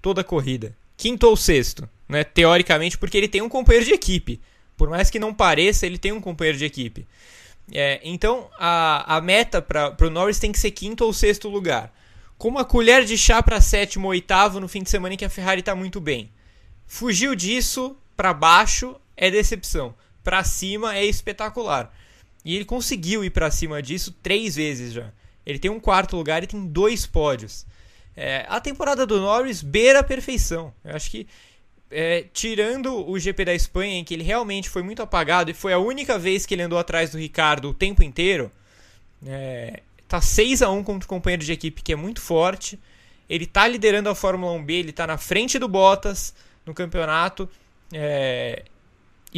toda a corrida. Quinto ou sexto, né? Teoricamente, porque ele tem um companheiro de equipe. Por mais que não pareça, ele tem um companheiro de equipe. É, então, a, a meta para o Norris tem que ser quinto ou sexto lugar. Com uma colher de chá para sétimo ou oitavo no fim de semana em que a Ferrari está muito bem. Fugiu disso para baixo é decepção. Para cima é espetacular. E ele conseguiu ir para cima disso três vezes já. Ele tem um quarto lugar e tem dois pódios. É, a temporada do Norris beira a perfeição. Eu acho que, é, tirando o GP da Espanha, em que ele realmente foi muito apagado e foi a única vez que ele andou atrás do Ricardo o tempo inteiro, é, tá 6 a 1 contra o companheiro de equipe que é muito forte. Ele tá liderando a Fórmula 1B, ele tá na frente do Bottas no campeonato. É,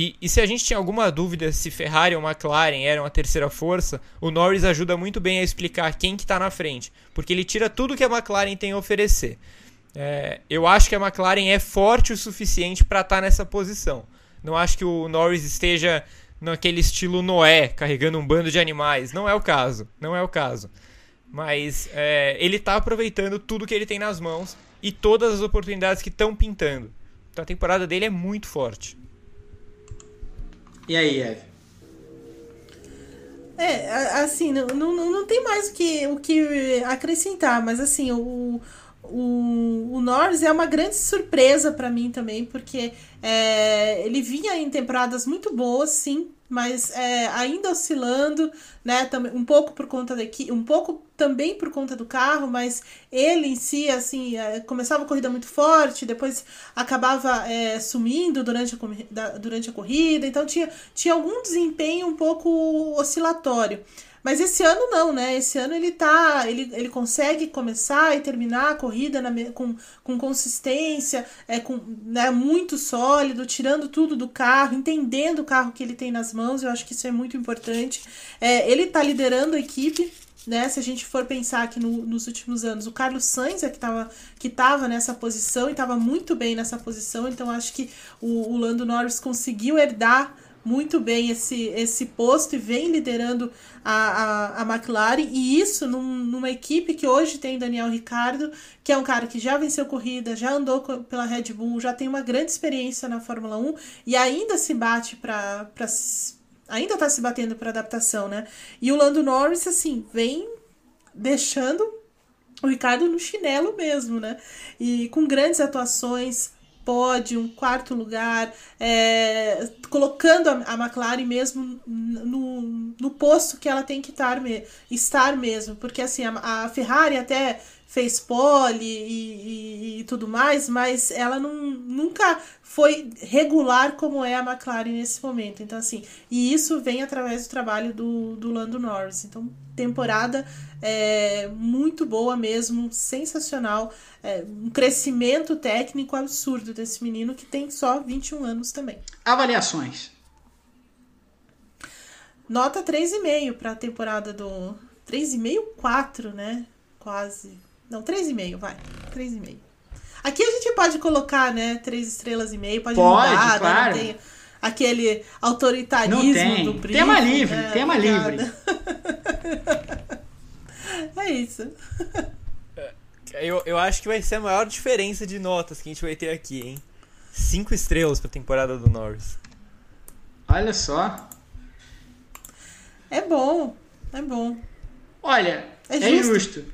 e, e, se a gente tinha alguma dúvida se Ferrari ou McLaren eram a terceira força, o Norris ajuda muito bem a explicar quem que está na frente, porque ele tira tudo que a McLaren tem a oferecer. É, eu acho que a McLaren é forte o suficiente para estar tá nessa posição. Não acho que o Norris esteja naquele estilo Noé, carregando um bando de animais. Não é o caso, não é o caso. Mas é, ele tá aproveitando tudo que ele tem nas mãos e todas as oportunidades que estão pintando. Então a temporada dele é muito forte. E aí, Eve? É, assim, não, não, não tem mais o que, o que acrescentar, mas assim, o, o, o Norris é uma grande surpresa para mim também, porque é, ele vinha em temporadas muito boas, sim, mas é, ainda oscilando, né? Um pouco por conta daqui, um pouco também por conta do carro, mas ele em si, assim, é, começava a corrida muito forte, depois acabava é, sumindo durante a, durante a corrida, então tinha, tinha algum desempenho um pouco oscilatório. Mas esse ano não, né? Esse ano ele tá. Ele, ele consegue começar e terminar a corrida na, com, com consistência, é, com, né, muito sólido, tirando tudo do carro, entendendo o carro que ele tem nas mãos. Eu acho que isso é muito importante. É, ele tá liderando a equipe. Né, se a gente for pensar que no, nos últimos anos o Carlos Sainz é que estava que tava nessa posição e estava muito bem nessa posição, então acho que o, o Lando Norris conseguiu herdar muito bem esse, esse posto e vem liderando a, a, a McLaren. E isso num, numa equipe que hoje tem Daniel Ricardo, que é um cara que já venceu corrida, já andou pela Red Bull, já tem uma grande experiência na Fórmula 1 e ainda se bate para. Ainda está se batendo para adaptação, né? E o Lando Norris, assim, vem deixando o Ricardo no chinelo mesmo, né? E com grandes atuações, pódio, um quarto lugar, é, colocando a, a, McLaren mesmo no, no posto que ela tem que estar, estar mesmo, porque assim, a, a Ferrari até fez pole e, e, e, tudo mais, mas ela não, nunca foi regular como é a McLaren nesse momento. Então, assim, e isso vem através do trabalho do, do Lando Norris. Então, temporada é, muito boa mesmo, sensacional. É, um crescimento técnico absurdo desse menino que tem só 21 anos também. Avaliações. Nota 3,5 para a temporada do. 3,5, 4, né? Quase. Não, 3,5, vai. 3,5. Aqui a gente pode colocar, né? 3 estrelas e meio, pode, pode mudar, claro. né? Não tem aquele autoritarismo do briefing. Tema livre, né? tema livre. é isso. Eu, eu acho que vai ser a maior diferença de notas que a gente vai ter aqui, hein? Cinco estrelas pra temporada do Norris. Olha só. É bom, é bom. Olha, é, é justo.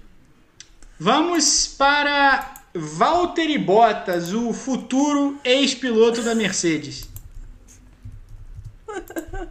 Vamos para Valtteri Bottas, o futuro ex-piloto da Mercedes.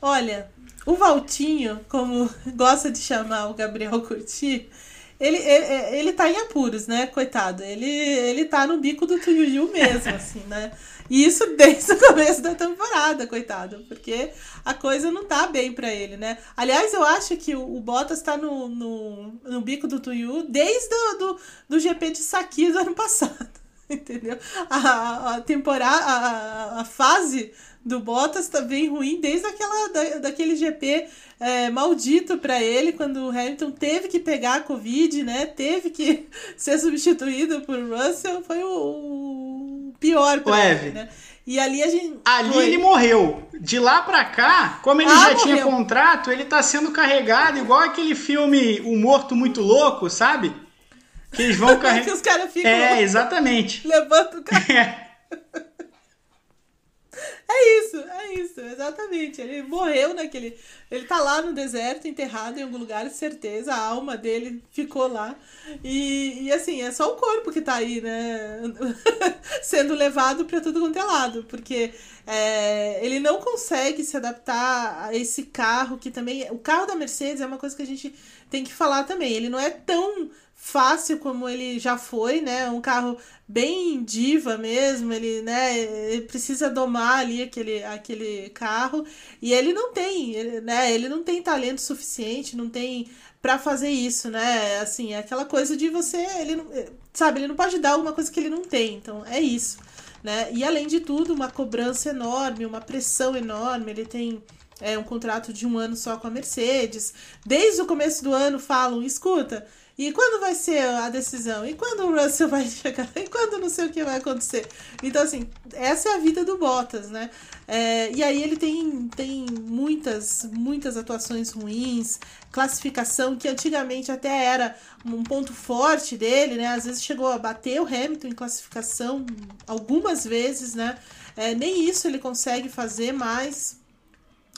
Olha, o Valtinho, como gosta de chamar o Gabriel Curti, ele, ele, ele tá em apuros, né? Coitado. Ele, ele tá no bico do Tuyuyu mesmo, assim, né? E isso desde o começo da temporada, coitado. Porque a coisa não tá bem para ele, né? Aliás, eu acho que o, o Bottas tá no, no, no bico do Tuyu desde do, do, do GP de Saki do ano passado. Entendeu? A, a temporada, a, a fase do Bottas tá bem ruim desde aquela, da, daquele GP é, maldito para ele, quando o Hamilton teve que pegar a Covid, né? Teve que ser substituído por Russell, foi o, o pior para ele, né? E ali a gente. Ali foi. ele morreu. De lá pra cá, como ele ah, já morreu. tinha contrato, ele tá sendo carregado, igual aquele filme O Morto Muito Louco, sabe? Que eles vão carregar. que os caras ficam. É, exatamente. Levanta o carro. É. É isso, é isso, exatamente. Ele morreu naquele. Ele tá lá no deserto, enterrado em algum lugar, certeza. A alma dele ficou lá. E, e assim, é só o corpo que tá aí, né? Sendo levado pra tudo quanto é lado. Porque é, ele não consegue se adaptar a esse carro que também. O carro da Mercedes é uma coisa que a gente tem que falar também. Ele não é tão fácil como ele já foi, né? Um carro bem diva mesmo, ele, né, ele precisa domar ali aquele, aquele carro e ele não tem, ele, né? Ele não tem talento suficiente, não tem para fazer isso, né? Assim, é aquela coisa de você, ele não, sabe, ele não pode dar alguma coisa que ele não tem. Então, é isso, né? E além de tudo, uma cobrança enorme, uma pressão enorme, ele tem é um contrato de um ano só com a Mercedes. Desde o começo do ano falam, escuta, e quando vai ser a decisão? E quando o Russell vai chegar? E quando não sei o que vai acontecer? Então, assim, essa é a vida do Bottas, né? É, e aí ele tem, tem muitas, muitas atuações ruins, classificação que antigamente até era um ponto forte dele, né? Às vezes chegou a bater o Hamilton em classificação algumas vezes, né? É, nem isso ele consegue fazer mais.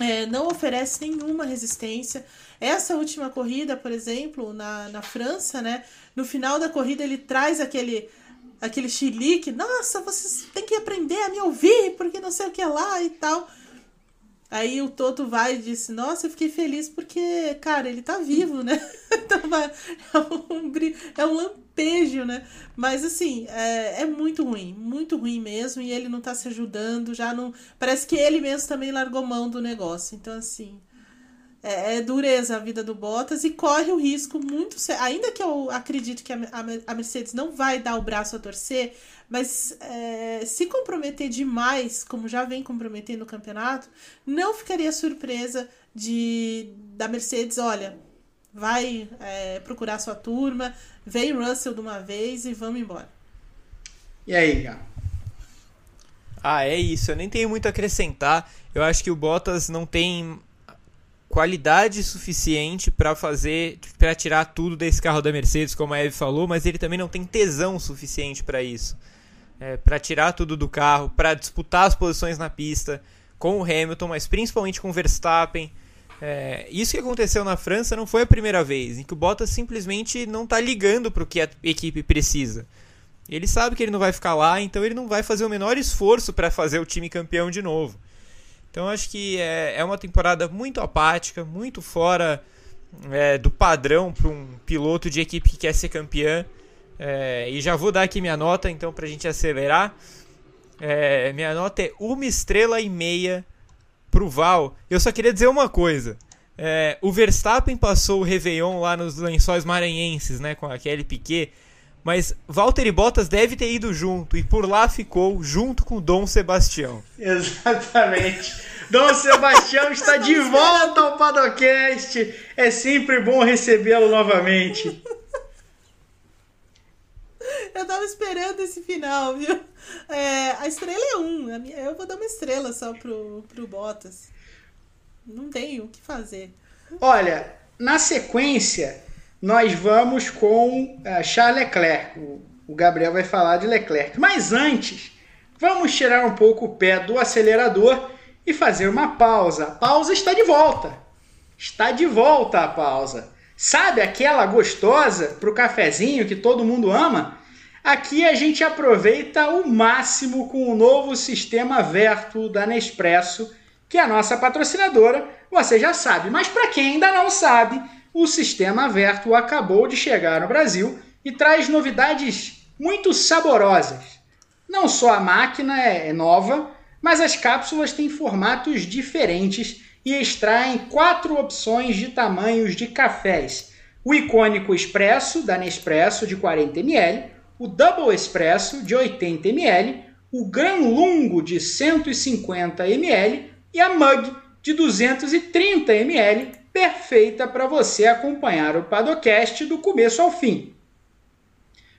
É, não oferece nenhuma resistência. Essa última corrida, por exemplo, na, na França, né? No final da corrida ele traz aquele aquele chilique, nossa, vocês têm que aprender a me ouvir, porque não sei o que lá e tal. Aí o Toto vai e disse, nossa, eu fiquei feliz porque, cara, ele tá vivo, né? então, é um, é um lampejo, né? Mas assim, é, é muito ruim, muito ruim mesmo, e ele não tá se ajudando, já não. Parece que ele mesmo também largou mão do negócio. Então, assim, é, é, dureza a vida do Bottas e corre o risco muito. Ainda que eu acredito que a, a, Mercedes não vai dar o braço a torcer, mas é, se comprometer demais, como já vem comprometendo no campeonato, não ficaria surpresa de da Mercedes, olha, vai é, procurar sua turma, vem Russell de uma vez e vamos embora. E aí, Gá? Ah, é isso. Eu nem tenho muito a acrescentar. Eu acho que o Bottas não tem qualidade suficiente para fazer, para tirar tudo desse carro da Mercedes, como a Eve falou, mas ele também não tem tesão suficiente para isso, é, para tirar tudo do carro, para disputar as posições na pista com o Hamilton, mas principalmente com o Verstappen. É, isso que aconteceu na França não foi a primeira vez, em que o Bottas simplesmente não está ligando para o que a equipe precisa. Ele sabe que ele não vai ficar lá, então ele não vai fazer o menor esforço para fazer o time campeão de novo. Então acho que é, é uma temporada muito apática, muito fora é, do padrão para um piloto de equipe que quer ser campeã. É, e já vou dar aqui minha nota, então, para a gente acelerar. É, minha nota é uma estrela e meia pro Val. Eu só queria dizer uma coisa. É, o Verstappen passou o Réveillon lá nos lençóis maranhenses, né, com a Kelly Piquet. Mas Valtteri Bottas deve ter ido junto e por lá ficou junto com Dom Sebastião. Exatamente. Dom Sebastião está de volta ao Padocast. É sempre bom recebê-lo novamente. Eu tava esperando esse final, viu? É, a estrela é um. Eu vou dar uma estrela só pro, pro Bottas. Não tenho o que fazer. Olha, na sequência, nós vamos com uh, Charles Leclerc. O, o Gabriel vai falar de Leclerc. Mas antes, vamos tirar um pouco o pé do acelerador e fazer uma pausa. A pausa está de volta. Está de volta a pausa. Sabe aquela gostosa para o cafezinho que todo mundo ama? Aqui a gente aproveita o máximo com o novo sistema Verto da Nespresso, que é a nossa patrocinadora, você já sabe. Mas para quem ainda não sabe, o sistema Verto acabou de chegar no Brasil e traz novidades muito saborosas. Não só a máquina é nova, mas as cápsulas têm formatos diferentes e extraem quatro opções de tamanhos de cafés: o icônico Expresso da Nespresso de 40 ml, o Double Espresso de 80 ml, o Gran Lungo de 150 ml e a Mug de 230 ml perfeita para você acompanhar o Padocast do começo ao fim.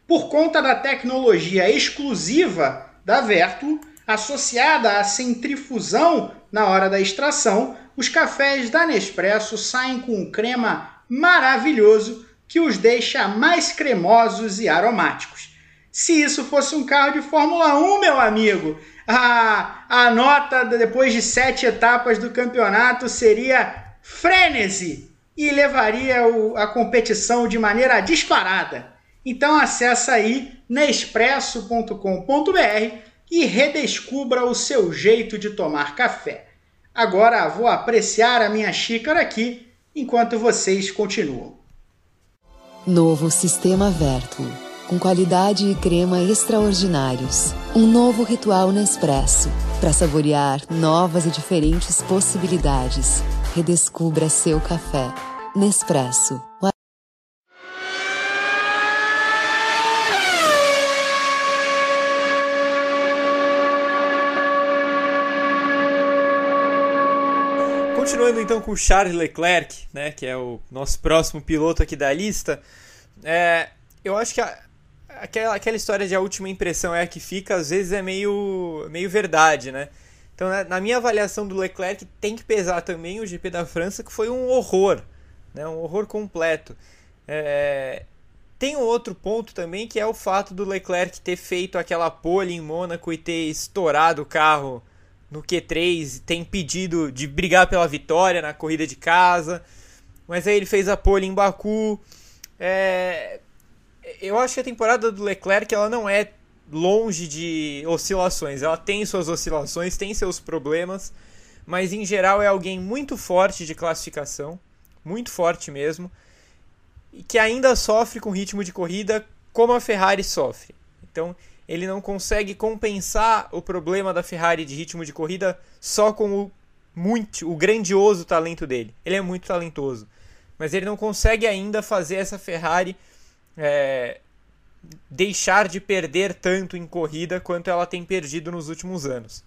Por conta da tecnologia exclusiva da Vertuo, associada à centrifusão na hora da extração, os cafés da Nespresso saem com um crema maravilhoso que os deixa mais cremosos e aromáticos. Se isso fosse um carro de Fórmula 1, meu amigo, a, a nota depois de sete etapas do campeonato seria frenesi e levaria o, a competição de maneira disparada. Então acessa aí nespresso.com.br e redescubra o seu jeito de tomar café. Agora vou apreciar a minha xícara aqui enquanto vocês continuam. Novo Sistema Vertuo, com qualidade e crema extraordinários. Um novo ritual Nespresso, para saborear novas e diferentes possibilidades Redescubra seu café. Nespresso. Então com Charles Leclerc, né, que é o nosso próximo piloto aqui da lista, é, eu acho que a, aquela, aquela história de a última impressão é a que fica, às vezes é meio, meio verdade, né? Então, na, na minha avaliação do Leclerc, tem que pesar também o GP da França, que foi um horror, né, um horror completo. É, tem um outro ponto também, que é o fato do Leclerc ter feito aquela pole em Mônaco e ter estourado o carro no Q3, tem impedido de brigar pela vitória na corrida de casa, mas aí ele fez a pole em Baku. É... Eu acho que a temporada do Leclerc ela não é longe de oscilações, ela tem suas oscilações, tem seus problemas, mas em geral é alguém muito forte de classificação, muito forte mesmo, e que ainda sofre com ritmo de corrida como a Ferrari sofre. Então ele não consegue compensar o problema da Ferrari de ritmo de corrida só com o muito, o grandioso talento dele. Ele é muito talentoso, mas ele não consegue ainda fazer essa Ferrari é, deixar de perder tanto em corrida quanto ela tem perdido nos últimos anos.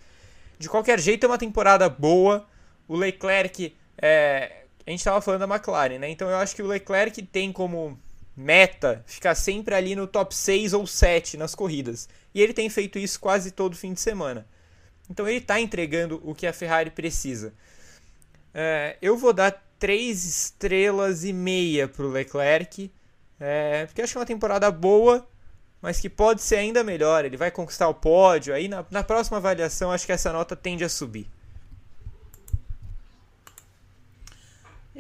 De qualquer jeito, é uma temporada boa. O Leclerc, é, a gente estava falando da McLaren, né? Então eu acho que o Leclerc tem como meta ficar sempre ali no top 6 ou 7 nas corridas. E ele tem feito isso quase todo fim de semana. Então ele está entregando o que a Ferrari precisa. É, eu vou dar 3 estrelas e meia para o Leclerc, é, porque acho que é uma temporada boa, mas que pode ser ainda melhor. Ele vai conquistar o pódio. Aí na, na próxima avaliação acho que essa nota tende a subir.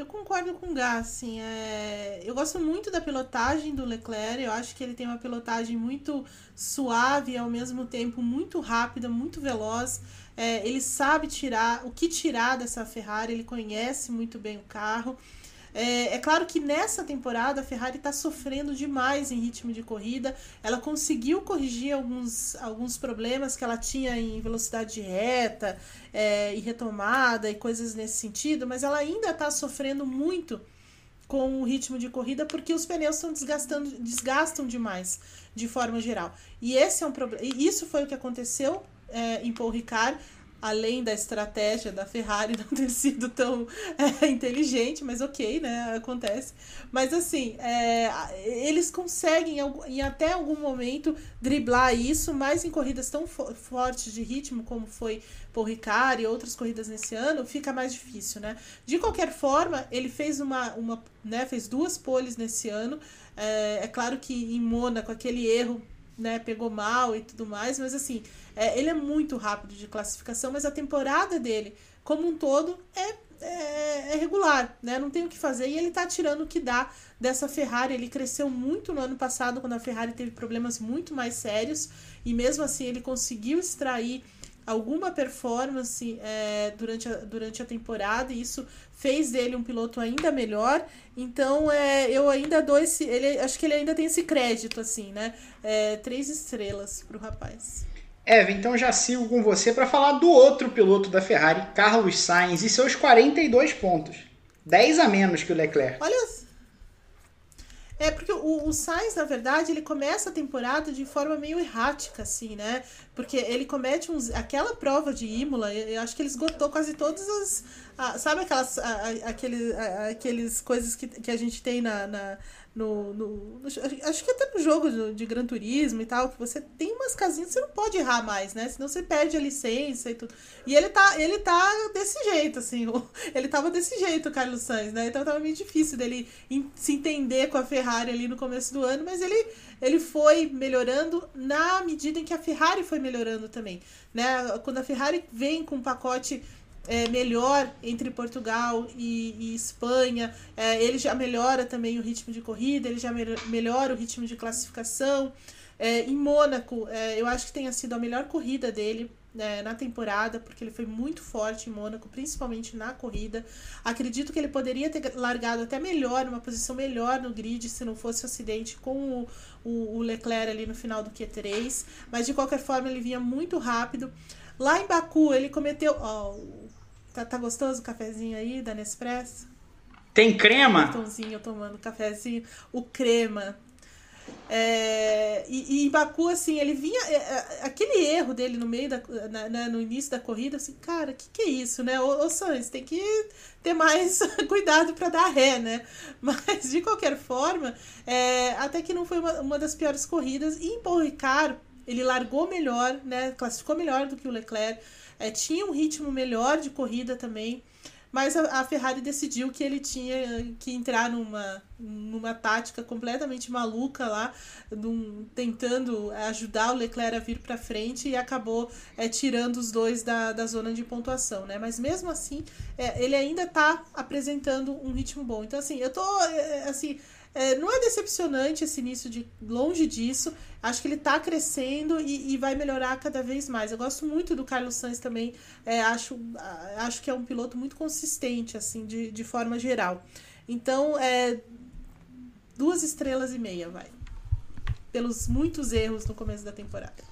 Eu concordo com o Gá, assim, é... eu gosto muito da pilotagem do Leclerc, eu acho que ele tem uma pilotagem muito suave ao mesmo tempo muito rápida, muito veloz, é, ele sabe tirar, o que tirar dessa Ferrari, ele conhece muito bem o carro, é, é, claro que nessa temporada a Ferrari está sofrendo demais em ritmo de corrida. Ela conseguiu corrigir alguns, alguns problemas que ela tinha em velocidade de reta é, e retomada e coisas nesse sentido, mas ela ainda está sofrendo muito com o ritmo de corrida porque os pneus estão desgastando, desgastam demais de forma geral. E esse é um problema. Isso foi o que aconteceu é, em Paul Ricard além da estratégia da Ferrari não ter sido tão é, inteligente, mas ok, né? Acontece. Mas assim, é, eles conseguem em até algum momento driblar isso, mas em corridas tão fo fortes de ritmo como foi por Ricard e outras corridas nesse ano, fica mais difícil, né? De qualquer forma, ele fez uma, uma né, fez duas poles nesse ano. É, é claro que em Mônaco aquele erro né, pegou mal e tudo mais, mas assim, é, ele é muito rápido de classificação, mas a temporada dele, como um todo, é, é, é, regular, né? Não tem o que fazer e ele tá tirando o que dá dessa Ferrari. Ele cresceu muito no ano passado, quando a Ferrari teve problemas muito mais sérios, e mesmo assim ele conseguiu extrair alguma performance é, durante, a, durante a temporada e isso fez dele um piloto ainda melhor. Então é, eu ainda dou esse. Ele, acho que ele ainda tem esse crédito, assim, né? É, três estrelas pro rapaz. Eva, então já sigo com você para falar do outro piloto da Ferrari, Carlos Sainz, e seus 42 pontos. 10 a menos que o Leclerc. Olha é, porque o, o Sainz, na verdade, ele começa a temporada de forma meio errática, assim, né? Porque ele comete uns. Aquela prova de Imola, eu acho que ele esgotou quase todas as. A, sabe aquelas. A, a, aquele, aqueles coisas que, que a gente tem na, na no, no, acho que até no jogo de, de Gran Turismo e tal, que você tem umas casinhas que você não pode errar mais, né? Senão você perde a licença e tudo. E ele tá, ele tá desse jeito, assim. Ele tava desse jeito, o Carlos Sainz, né? Então tava meio difícil dele se entender com a Ferrari ali no começo do ano, mas ele, ele foi melhorando na medida em que a Ferrari foi melhorando também, né? Quando a Ferrari vem com um pacote é, melhor entre Portugal e, e Espanha. É, ele já melhora também o ritmo de corrida, ele já melhora o ritmo de classificação. É, em Mônaco, é, eu acho que tenha sido a melhor corrida dele né, na temporada, porque ele foi muito forte em Mônaco, principalmente na corrida. Acredito que ele poderia ter largado até melhor, uma posição melhor no grid, se não fosse o acidente com o, o, o Leclerc ali no final do Q3. Mas de qualquer forma, ele vinha muito rápido. Lá em Baku, ele cometeu. Oh, tá, tá gostoso o cafezinho aí da Nespresso? Tem crema? Cartãozinho tomando cafezinho. O crema. É, e, e, em Baku, assim, ele vinha. É, é, aquele erro dele no meio da na, na, no início da corrida, assim, cara, que que é isso, né? Ô, ô Sainz, tem que ter mais cuidado para dar ré, né? Mas de qualquer forma, é, até que não foi uma, uma das piores corridas. E em Paul Ricard, ele largou melhor, né? Classificou melhor do que o Leclerc. É, tinha um ritmo melhor de corrida também. Mas a, a, Ferrari decidiu que ele tinha que entrar numa, numa tática completamente maluca lá, num, tentando ajudar o Leclerc a vir para frente e acabou é, tirando os dois da, da zona de pontuação, né? Mas mesmo assim, é, ele ainda está apresentando um ritmo bom. Então, assim, eu tô é, assim é, não é decepcionante esse início de longe disso. Acho que ele está crescendo e, e, vai melhorar cada vez mais. Eu gosto muito do Carlos Sainz também. É, acho, acho que é um piloto muito consistente, assim, de, de forma geral. Então, é, duas estrelas e meia, vai. Pelos muitos erros no começo da temporada.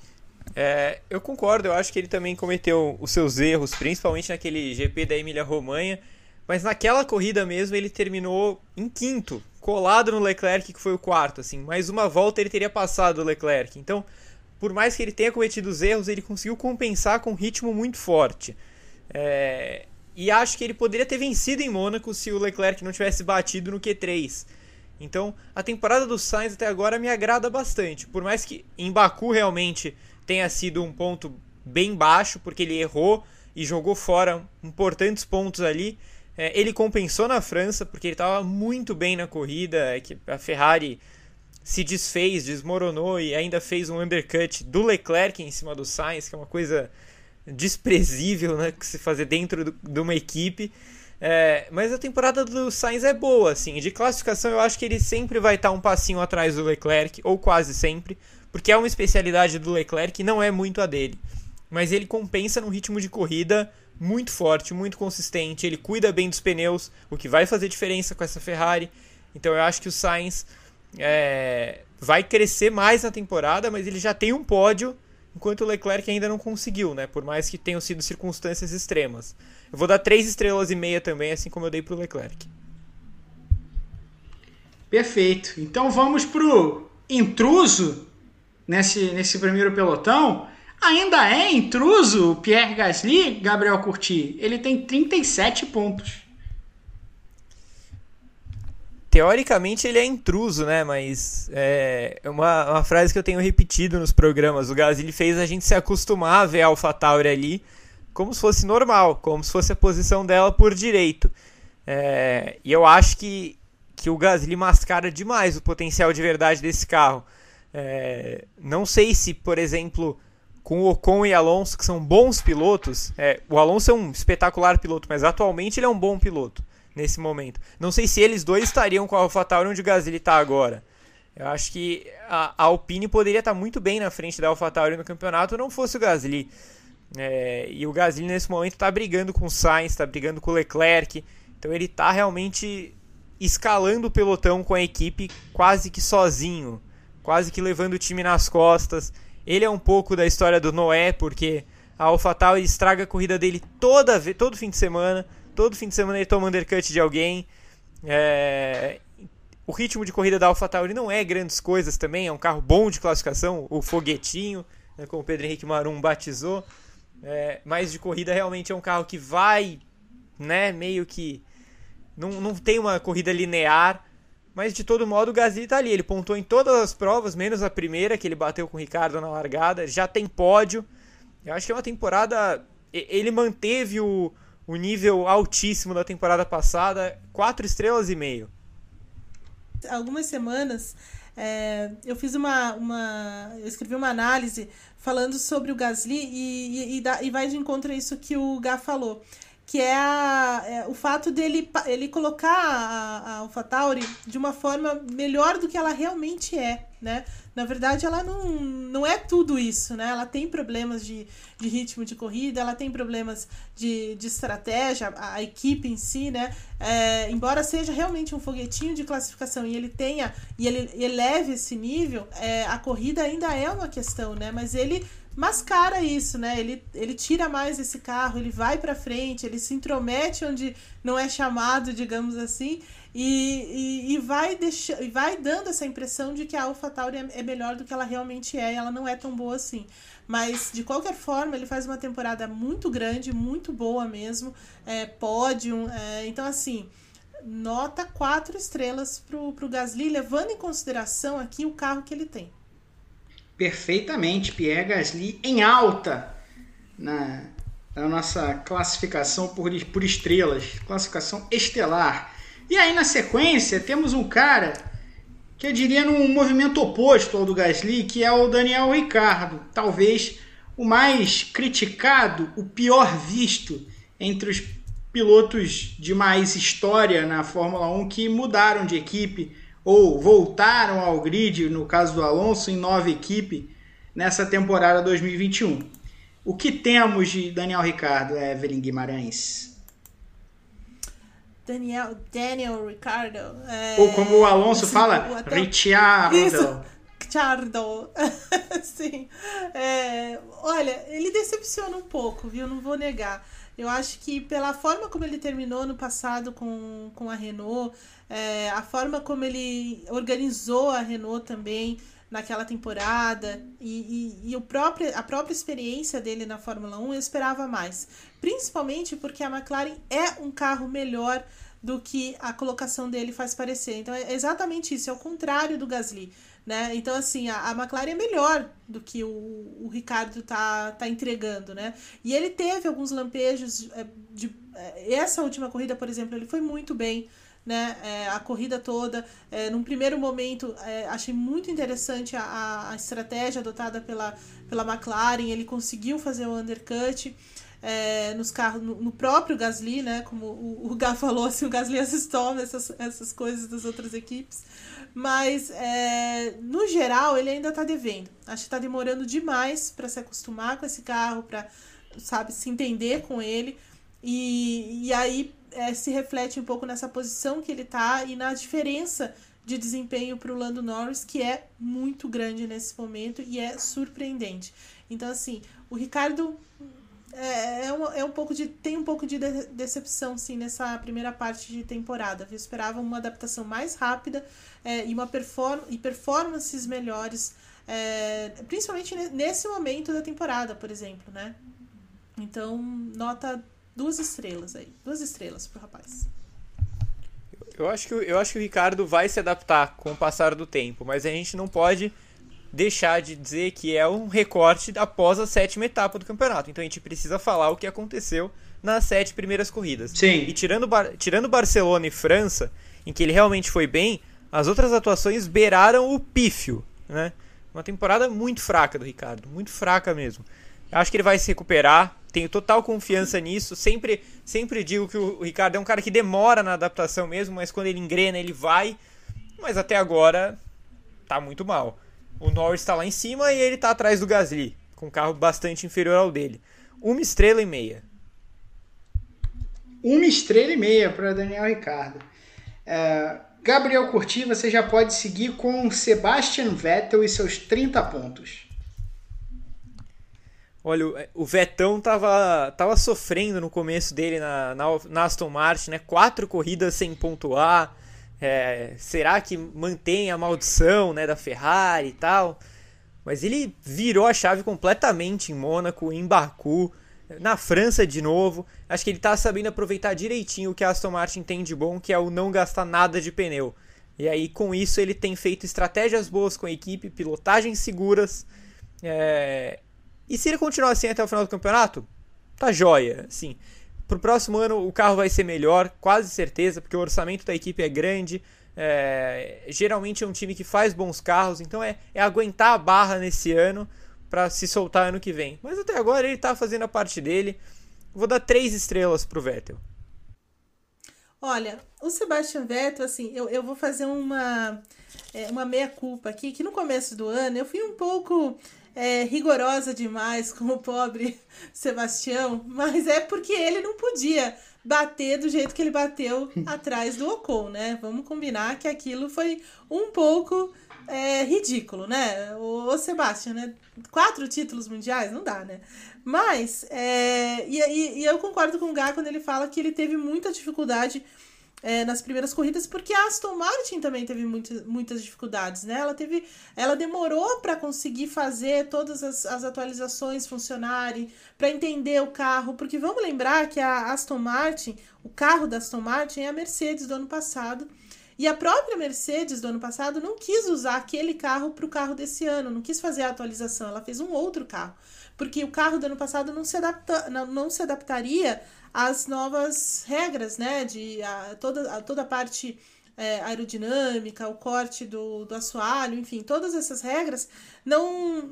É, eu concordo, eu acho que ele também cometeu os seus erros, principalmente naquele GP da Emília Romanha. Mas naquela corrida mesmo ele terminou em quinto, colado no Leclerc, que foi o quarto, assim. Mais uma volta ele teria passado o Leclerc. Então, por mais que ele tenha cometido os erros, ele conseguiu compensar com um ritmo muito forte. É... E acho que ele poderia ter vencido em Mônaco se o Leclerc não tivesse batido no Q3. Então, a temporada do Sainz até agora me agrada bastante. Por mais que em Baku realmente tenha sido um ponto bem baixo, porque ele errou e jogou fora importantes pontos ali. É, ele compensou na França porque ele estava muito bem na corrida, é que a Ferrari se desfez, desmoronou e ainda fez um undercut do Leclerc em cima do Sainz, que é uma coisa desprezível né, que se fazer dentro do, de uma equipe. É, mas a temporada do Sainz é boa, assim. De classificação, eu acho que ele sempre vai estar um passinho atrás do Leclerc, ou quase sempre, porque é uma especialidade do Leclerc e não é muito a dele. Mas ele compensa no ritmo de corrida muito forte, muito consistente, ele cuida bem dos pneus, o que vai fazer diferença com essa Ferrari. Então eu acho que o Sainz é, vai crescer mais na temporada, mas ele já tem um pódio, enquanto o Leclerc ainda não conseguiu, né? Por mais que tenham sido circunstâncias extremas. Eu vou dar três estrelas e meia também, assim como eu dei para o Leclerc. Perfeito. Então vamos pro intruso nesse, nesse primeiro pelotão. Ainda é intruso Pierre Gasly, Gabriel Curti? Ele tem 37 pontos. Teoricamente ele é intruso, né? Mas é uma, uma frase que eu tenho repetido nos programas. O Gasly fez a gente se acostumar a ver a AlphaTauri ali como se fosse normal, como se fosse a posição dela por direito. É, e eu acho que, que o Gasly mascara demais o potencial de verdade desse carro. É, não sei se, por exemplo, com o Ocon e Alonso, que são bons pilotos. É, o Alonso é um espetacular piloto, mas atualmente ele é um bom piloto nesse momento. Não sei se eles dois estariam com a AlphaTauri onde o Gasly está agora. Eu acho que a, a, Alpine poderia estar tá muito bem na frente da AlphaTauri no campeonato não fosse o Gasly. É, e o Gasly nesse momento está brigando com o Sainz, está brigando com o Leclerc. Então ele está realmente escalando o pelotão com a equipe quase que sozinho, quase que levando o time nas costas. Ele é um pouco da história do Noé, porque a AlphaTauri estraga a corrida dele toda todo fim de semana. Todo fim de semana ele toma undercut de alguém. É... O ritmo de corrida da AlphaTauri não é grandes coisas também, é um carro bom de classificação, o foguetinho, né, como o Pedro Henrique Marum batizou. É... Mas de corrida realmente é um carro que vai, né, meio que. Não, não tem uma corrida linear, mas de todo modo o Gasly está ali. Ele pontuou em todas as provas, menos a primeira, que ele bateu com o Ricardo na largada. Já tem pódio. Eu acho que é uma temporada. Ele manteve o, o nível altíssimo da temporada passada, quatro estrelas e meio. Algumas semanas é, eu fiz uma, uma. Eu escrevi uma análise falando sobre o Gasly e, e, e, e vai de encontro a isso que o Gá falou que é, a, é, o fato dele ele colocar a, a AlphaTauri de uma forma melhor do que ela realmente é, né? Na verdade, ela não, não é tudo isso, né? Ela tem problemas de, de ritmo de corrida, ela tem problemas de, de estratégia, a, a equipe em si, né? É, embora seja realmente um foguetinho de classificação e ele tenha e ele eleve esse nível, é, a corrida ainda é uma questão, né? Mas ele mascara isso, né? Ele, ele tira mais esse carro, ele vai para frente, ele se intromete onde não é chamado, digamos assim, E, e, e vai, e vai dando essa impressão de que a AlphaTauri é, é melhor do que ela realmente é, e ela não é tão boa assim. Mas, de qualquer forma, ele faz uma temporada muito grande, muito boa mesmo, é, pódio, é, então assim nota quatro estrelas pro, pro Gasly, levando em consideração aqui o carro que ele tem. Perfeitamente, Pierre Gasly em alta na, na nossa classificação por, por estrelas, classificação estelar. E aí na sequência temos um cara que eu diria num movimento oposto ao do Gasly, que é o Daniel Ricardo, talvez o mais criticado, o pior visto entre os pilotos de mais história na Fórmula 1 que mudaram de equipe ou voltaram ao grid, no caso do Alonso, em nova equipe nessa temporada 2021. O que temos de Daniel Ricardo, Evelyn Guimarães? Daniel, Daniel Ricardo. É... Ou como o Alonso assim, fala, até... Ricciardo. Isso. Ricciardo. Sim. É, olha, ele decepciona um pouco, viu? Não vou negar. Eu acho que pela forma como ele terminou no passado com, com a Renault, é, a forma como ele organizou a Renault também naquela temporada e, e, e, o próprio, a própria experiência dele na Fórmula 1, eu esperava mais. Principalmente porque a McLaren é um carro melhor do que a colocação dele faz parecer. Então é exatamente isso, é o contrário do Gasly. Né? Então, assim, a, a McLaren é melhor do que o, o Ricardo tá, tá entregando, né? E ele teve alguns lampejos é, de, é, essa última corrida, por exemplo, ele foi muito bem, né? É, a corrida toda. É, num primeiro momento, é, achei muito interessante a, a estratégia adotada pela, pela McLaren. Ele conseguiu fazer o undercut. É, nos carros, no, no, próprio Gasly, né? Como o, o Gá falou, assim, o Gasly assistou essas, essas coisas das outras equipes. Mas, é, no geral, ele ainda está devendo. Acho que está demorando demais para se acostumar com esse carro, para, sabe, se entender com ele. E, e aí é, se reflete um pouco nessa posição que ele está e na diferença de desempenho para o Lando Norris, que é muito grande nesse momento e é surpreendente. Então, assim, o Ricardo é, é, um, é um pouco de. tem um pouco de, de decepção, sim, nessa primeira parte de temporada. Eu esperava uma adaptação mais rápida é, e, uma perform e performances melhores, é, principalmente nesse momento da temporada, por exemplo, né? Então, nota duas estrelas aí. Duas estrelas pro rapaz. Eu acho, que, eu acho que o Ricardo vai se adaptar com o passar do tempo, mas a gente não pode deixar de dizer que é um recorte após a sétima etapa do campeonato. Então a gente precisa falar o que aconteceu nas sete primeiras corridas. Sim. E tirando, tirando Barcelona e França, em que ele realmente foi bem, as outras atuações beiraram o pífio, né? Uma temporada muito fraca do Ricardo, muito fraca mesmo. Acho que ele vai se recuperar, tenho total confiança nisso. Sempre, sempre digo que o Ricardo é um cara que demora na adaptação mesmo, mas quando ele engrena, ele vai. Mas até agora tá muito mal. O Norris está lá em cima e ele está atrás do Gasly, com um carro bastante inferior ao dele. Uma estrela e meia. Uma estrela e meia para Daniel Ricardo. É, Gabriel Curti, você já pode seguir com Sebastian Vettel e seus 30 pontos. Olha, o Vetão tava, tava sofrendo no começo dele na, na, na Aston Martin, né? Quatro corridas sem pontuar. É, será que mantém a maldição né, da Ferrari e tal? Mas ele virou a chave completamente em Mônaco, em Baku, na França de novo. Acho que ele está sabendo aproveitar direitinho o que a Aston Martin tem de bom, que é o não gastar nada de pneu. E aí, com isso, ele tem feito estratégias boas com a equipe, pilotagens seguras. É... E se ele continuar assim até o final do campeonato, tá joia. Assim, Pro próximo ano o carro vai ser melhor, quase certeza, porque o orçamento da equipe é grande. É, geralmente é um time que faz bons carros, então é, é aguentar a barra nesse ano para se soltar ano que vem. Mas até agora ele está fazendo a parte dele. Vou dar três estrelas pro Vettel. Olha, o Sebastian Vettel, assim, eu, eu vou fazer uma, é, uma meia-culpa aqui, que no começo do ano eu fui um pouco é, rigorosa demais com o pobre Sebastião, mas é porque ele não podia bater do jeito que ele bateu atrás do Ocon, né? Vamos combinar que aquilo foi um pouco é, ridículo, né? O, Sebastião, né? Quatro títulos mundiais, não dá, né? Mas, é, e, e, e eu concordo com o Gá quando ele fala que ele teve muita dificuldade é, nas primeiras corridas, porque a Aston Martin também teve muito, muitas dificuldades, né? Ela teve, ela demorou para conseguir fazer todas as, as atualizações funcionarem, para entender o carro, porque vamos lembrar que a Aston Martin, o carro da Aston Martin é a Mercedes do ano passado. E a própria Mercedes do ano passado não quis usar aquele carro para o carro desse ano, não quis fazer a atualização, ela fez um outro carro. Porque o carro do ano passado não se, adapta, não, não se adaptaria as novas regras, né? De a, toda, a, toda a parte é, aerodinâmica, o corte do, do assoalho, enfim, todas essas regras não,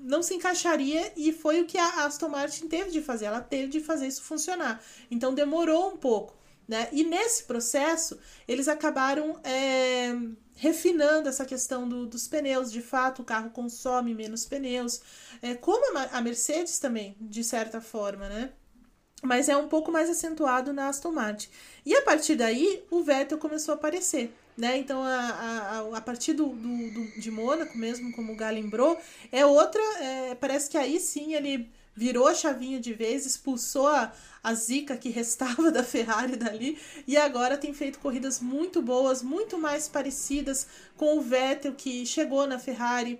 não se encaixaria e foi o que a Aston Martin teve de fazer. Ela teve de fazer isso funcionar. Então demorou um pouco. Né? E nesse processo, eles acabaram é, refinando essa questão do, dos pneus. De fato, o carro consome menos pneus, é, como a, Mercedes também, de certa forma, né? Mas é um pouco mais acentuado na Aston Martin. E a partir daí, o Vettel começou a aparecer. Né? Então, a, a, a partir do, do, do, de Mônaco, mesmo como o Gá lembrou, é outra. É, parece que aí sim ele virou a chavinha de vez, expulsou a, a zica que restava da Ferrari dali e agora tem feito corridas muito boas, muito mais parecidas com o Vettel que chegou na Ferrari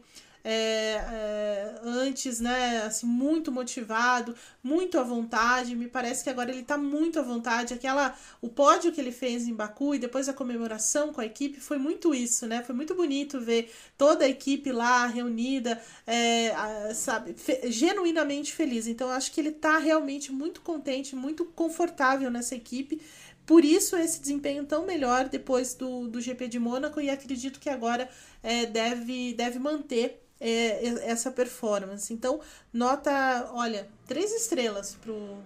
é, é, antes, né, assim, muito motivado, muito à vontade. Me parece que agora ele está muito à vontade. Aquela, o pódio que ele fez em Baku e depois a comemoração com a equipe foi muito isso, né? Foi muito bonito ver toda a equipe lá reunida, é, sabe, fe, genuinamente feliz. Então, acho que ele está realmente muito contente, muito confortável nessa equipe. Por isso, esse desempenho tão melhor depois do, do GP de Mônaco, e acredito que agora é, deve, deve manter é, essa performance. Então, nota, olha, três estrelas pro,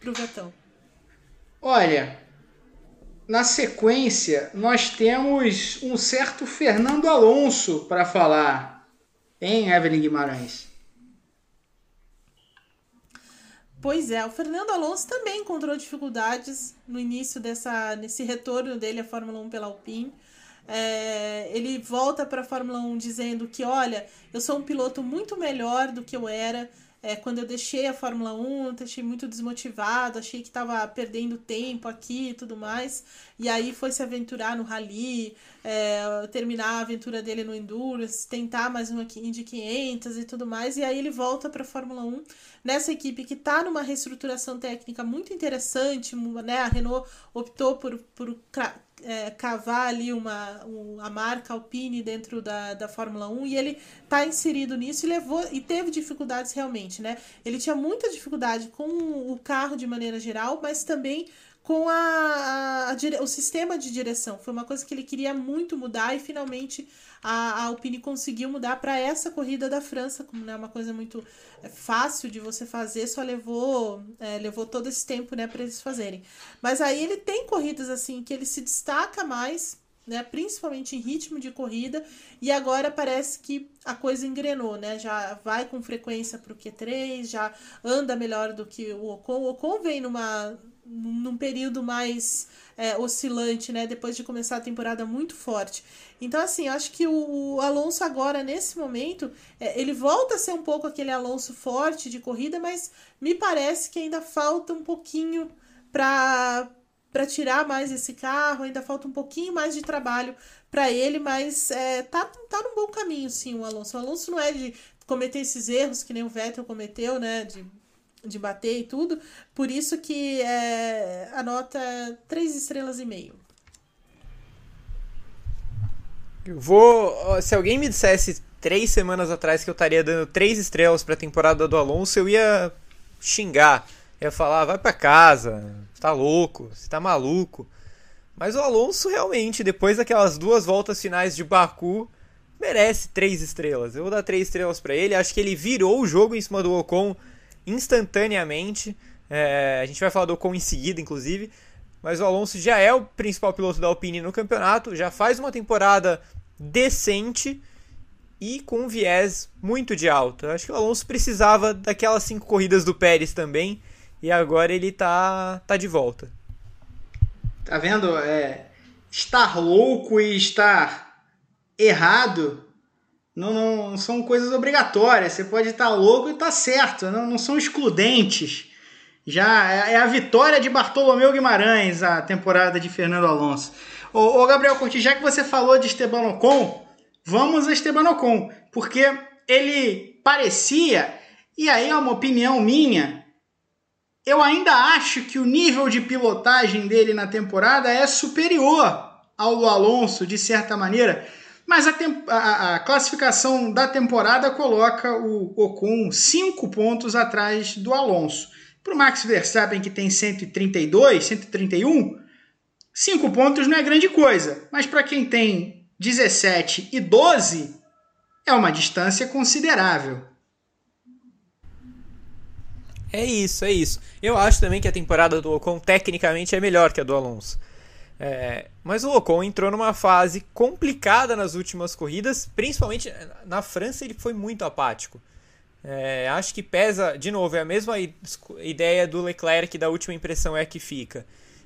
pro Vettel. Olha, na sequência, nós temos um certo Fernando Alonso para falar, em Evelyn Guimarães? Pois é, o Fernando Alonso também encontrou dificuldades no início dessa nesse retorno dele à Fórmula 1 pela Alpine. É, ele volta para a Fórmula 1 dizendo que, olha, eu sou um piloto muito melhor do que eu era. É, quando eu deixei a Fórmula 1, eu deixei muito desmotivado, achei que estava perdendo tempo aqui e tudo mais. E aí foi se aventurar no rally, é, terminar a aventura dele no Endurance, tentar mais uma Indy 500 e tudo mais. E aí ele volta para a Fórmula 1 nessa equipe que está numa reestruturação técnica muito interessante. Né? A Renault optou por, por é, cavar ali uma, um, a marca Alpine dentro da, da Fórmula 1 e ele está inserido nisso e levou e teve dificuldades realmente, né? Ele tinha muita dificuldade com o carro de maneira geral, mas também com a, a, a, o sistema de direção. Foi uma coisa que ele queria muito mudar e finalmente a, Alpine conseguiu mudar para essa corrida da França, como não é uma coisa muito é, fácil de você fazer, só levou é, levou todo esse tempo né, para eles fazerem. Mas aí ele tem corridas assim que ele se destaca mais né, principalmente em ritmo de corrida, e agora parece que a coisa engrenou, né? Já vai com frequência para o Q3, já anda melhor do que o Ocon. O Ocon vem numa, num período mais é, oscilante, né? Depois de começar a temporada muito forte. Então, assim, eu acho que o, Alonso agora, nesse momento, é, ele volta a ser um pouco aquele Alonso forte de corrida, mas me parece que ainda falta um pouquinho para para tirar mais esse carro, ainda falta um pouquinho mais de trabalho para ele, mas é, tá, tá num bom caminho, sim, o Alonso. O Alonso não é de cometer esses erros que nem o Vettel cometeu, né? De, de bater e tudo. Por isso que é, a nota é 3 estrelas e meio. Eu vou. Se alguém me dissesse três semanas atrás que eu estaria dando três estrelas para a temporada do Alonso, eu ia xingar. ia falar, vai para casa, tá louco, você tá maluco. Mas o Alonso realmente, depois daquelas duas voltas finais de Baku, merece três estrelas. Eu vou dar três estrelas para ele. Acho que ele virou o jogo em cima do Ocon instantaneamente. É, a gente vai falar do Ocon em seguida, inclusive. Mas o Alonso já é o principal piloto da Alpine no campeonato, já faz uma temporada decente e com um viés muito de alta. Acho que o Alonso precisava daquelas cinco corridas do Pérez também e agora ele tá, tá de volta. Tá vendo? É, estar louco e estar errado não, não, são coisas obrigatórias. Você pode estar louco e estar certo, não, não são excludentes. Já é, é a vitória de Bartolomeu Guimarães, a temporada de Fernando Alonso. Ô, ô Gabriel Curti, já que você falou de Esteban Ocon, vamos a Esteban Ocon, porque ele parecia, e aí é uma opinião minha, eu ainda acho que o nível de pilotagem dele na temporada é superior ao do Alonso, de certa maneira, mas a, a, a classificação da temporada coloca o Ocon cinco pontos atrás do Alonso. Para o Max Verstappen, que tem 132, 131, cinco pontos não é grande coisa, mas para quem tem 17 e 12, é uma distância considerável. É isso, é isso. Eu acho também que a temporada do Ocon tecnicamente é melhor que a do Alonso. É, mas o Ocon entrou numa fase complicada nas últimas corridas, principalmente na França ele foi muito apático. É, acho que pesa, de novo, é a mesma ideia do Leclerc da última impressão é que fica.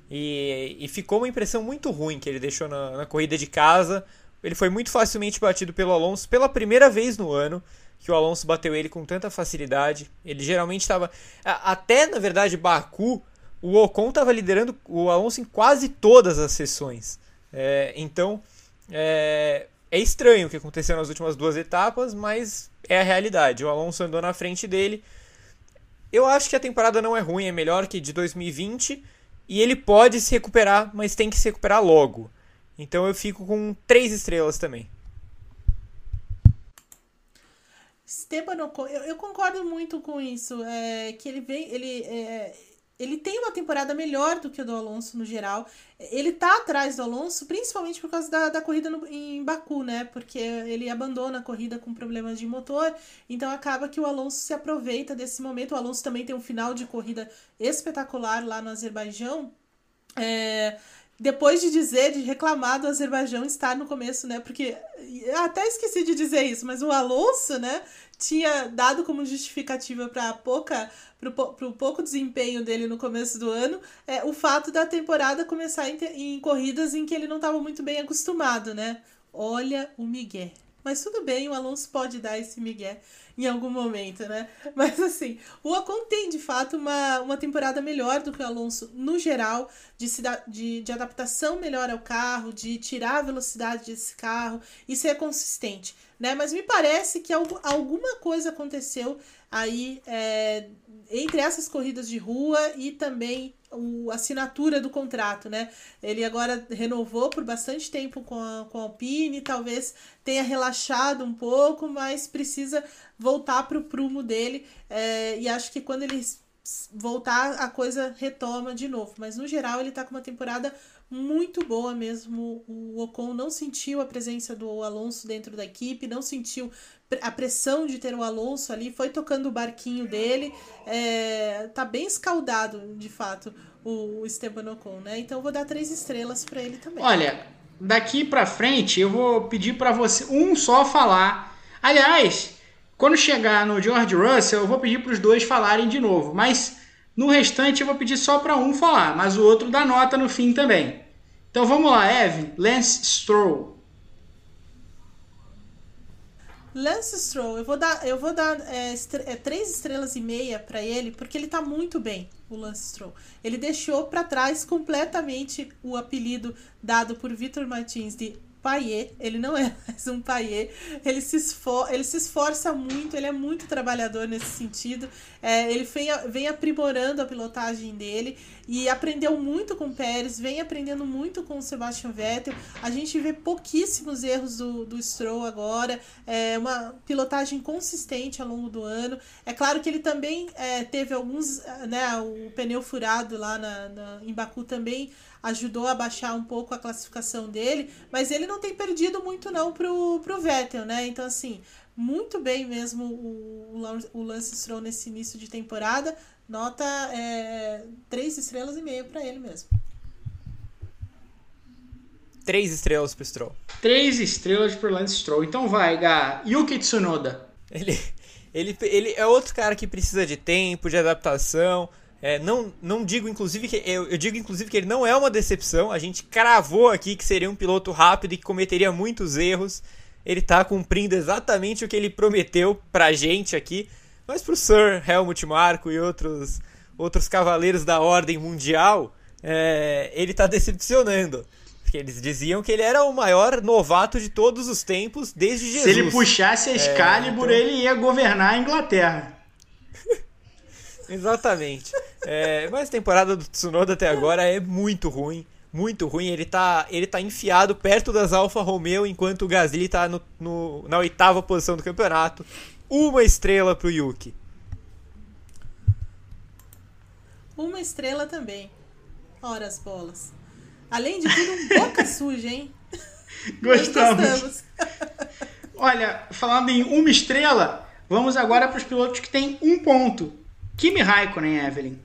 E, e ficou uma impressão muito ruim que ele deixou na, na corrida de casa. Ele foi muito facilmente batido pelo Alonso pela primeira vez no ano que o Alonso bateu ele com tanta facilidade. Ele geralmente estava. Até, na verdade, Baku, o Ocon estava liderando o Alonso em quase todas as sessões. É, então, é, é, estranho o que aconteceu nas últimas duas etapas, mas é a realidade. O Alonso andou na frente dele. Eu acho que a temporada não é ruim, é melhor que de 2020. E ele pode se recuperar, mas tem que se recuperar logo. Então eu fico com três estrelas também. Esteban Ocon, eu, eu, concordo muito com isso. É, que ele vem. Ele, é, ele tem uma temporada melhor do que o do Alonso no geral. Ele tá atrás do Alonso, principalmente por causa da, da corrida no, em Baku, né? Porque ele abandona a corrida com problemas de motor. Então acaba que o Alonso se aproveita desse momento. O Alonso também tem um final de corrida espetacular lá no Azerbaijão. É, depois de dizer, de reclamar do Azerbaijão estar no começo, né? Porque até esqueci de dizer isso, mas o Alonso, né, tinha dado como justificativa para pouca para o pouco desempenho dele no começo do ano é o fato da temporada começar em, em corridas em que ele não estava muito bem acostumado, né? Olha o Miguel. Mas tudo bem, o Alonso pode dar esse migué em algum momento, né? Mas assim, o Ocon tem de fato uma, uma temporada melhor do que o Alonso no geral, de, de, de adaptação melhor ao carro, de tirar a velocidade desse carro e ser consistente, né? Mas me parece que alguma coisa aconteceu aí é, entre essas corridas de rua e também o, assinatura do contrato, né? Ele agora renovou por bastante tempo com a, com a Alpine, talvez tenha relaxado um pouco, mas precisa voltar para o prumo dele. É, e acho que quando ele voltar, a coisa retoma de novo. Mas no geral, ele está com uma temporada muito boa mesmo. O Ocon não sentiu a presença do Alonso dentro da equipe, não sentiu a pressão de ter o Alonso ali, foi tocando o barquinho dele. É, tá bem escaldado, de fato, o Esteban Ocon, né? Então vou dar três estrelas para ele também. Olha, daqui para frente eu vou pedir para você um só falar. Aliás, quando chegar no George Russell, eu vou pedir para os dois falarem de novo, mas no restante eu vou pedir só para um falar, mas o outro dá nota no fim também. Então vamos lá, Evan, Lance Stroll. Lance Stroll, eu vou dar, eu vou dar é, é, três estrelas e meia para ele, porque ele tá muito bem, o Lance Stroll. Ele deixou para trás completamente o apelido dado por Vitor Martins de paiê, ele não é mais um paiê, ele se, esfor ele se esforça muito, ele é muito trabalhador nesse sentido, é, ele vem, vem aprimorando a pilotagem dele e aprendeu muito com o Pérez, vem aprendendo muito com o Sebastian Vettel, a gente vê pouquíssimos erros do, do Stroll agora, é uma pilotagem consistente ao longo do ano, é claro que ele também é, teve alguns, né, o pneu furado lá na, na, em Baku também ajudou a baixar um pouco a classificação dele, mas ele não tem perdido muito não pro, pro Vettel, né? Então, assim, muito bem mesmo o, o Lance Stroll nesse início de temporada. Nota é, três estrelas e meia para ele mesmo. Três estrelas pro Stroll. Três estrelas pro Lance Stroll. Então vai, Gá. Yuki Tsunoda. Ele, ele, ele é outro cara que precisa de tempo, de adaptação. É, não, não digo inclusive que eu, eu, digo inclusive que ele não é uma decepção. A gente cravou aqui que seria um piloto rápido e que cometeria muitos erros. Ele está cumprindo exatamente o que ele prometeu pra gente aqui, mas pro Sir Helmut Marko e outros outros cavaleiros da ordem mundial, é, ele está decepcionando. Porque eles diziam que ele era o maior novato de todos os tempos desde Jesus. Se ele puxasse a Excalibur, é, então... ele ia governar a Inglaterra. Exatamente. É, mas a temporada do Tsunoda até agora é muito ruim. Muito ruim. Ele tá, ele tá enfiado perto das Alfa Romeo, enquanto o Gasly tá no, no, na oitava posição do campeonato. Uma estrela pro Yuki. Uma estrela também. Ora as bolas. Além de tudo, um boca suja, hein? Gostamos. gostamos. Olha, falando em uma estrela, vamos agora para os pilotos que têm um ponto. Kimi Raikkonen, Evelyn.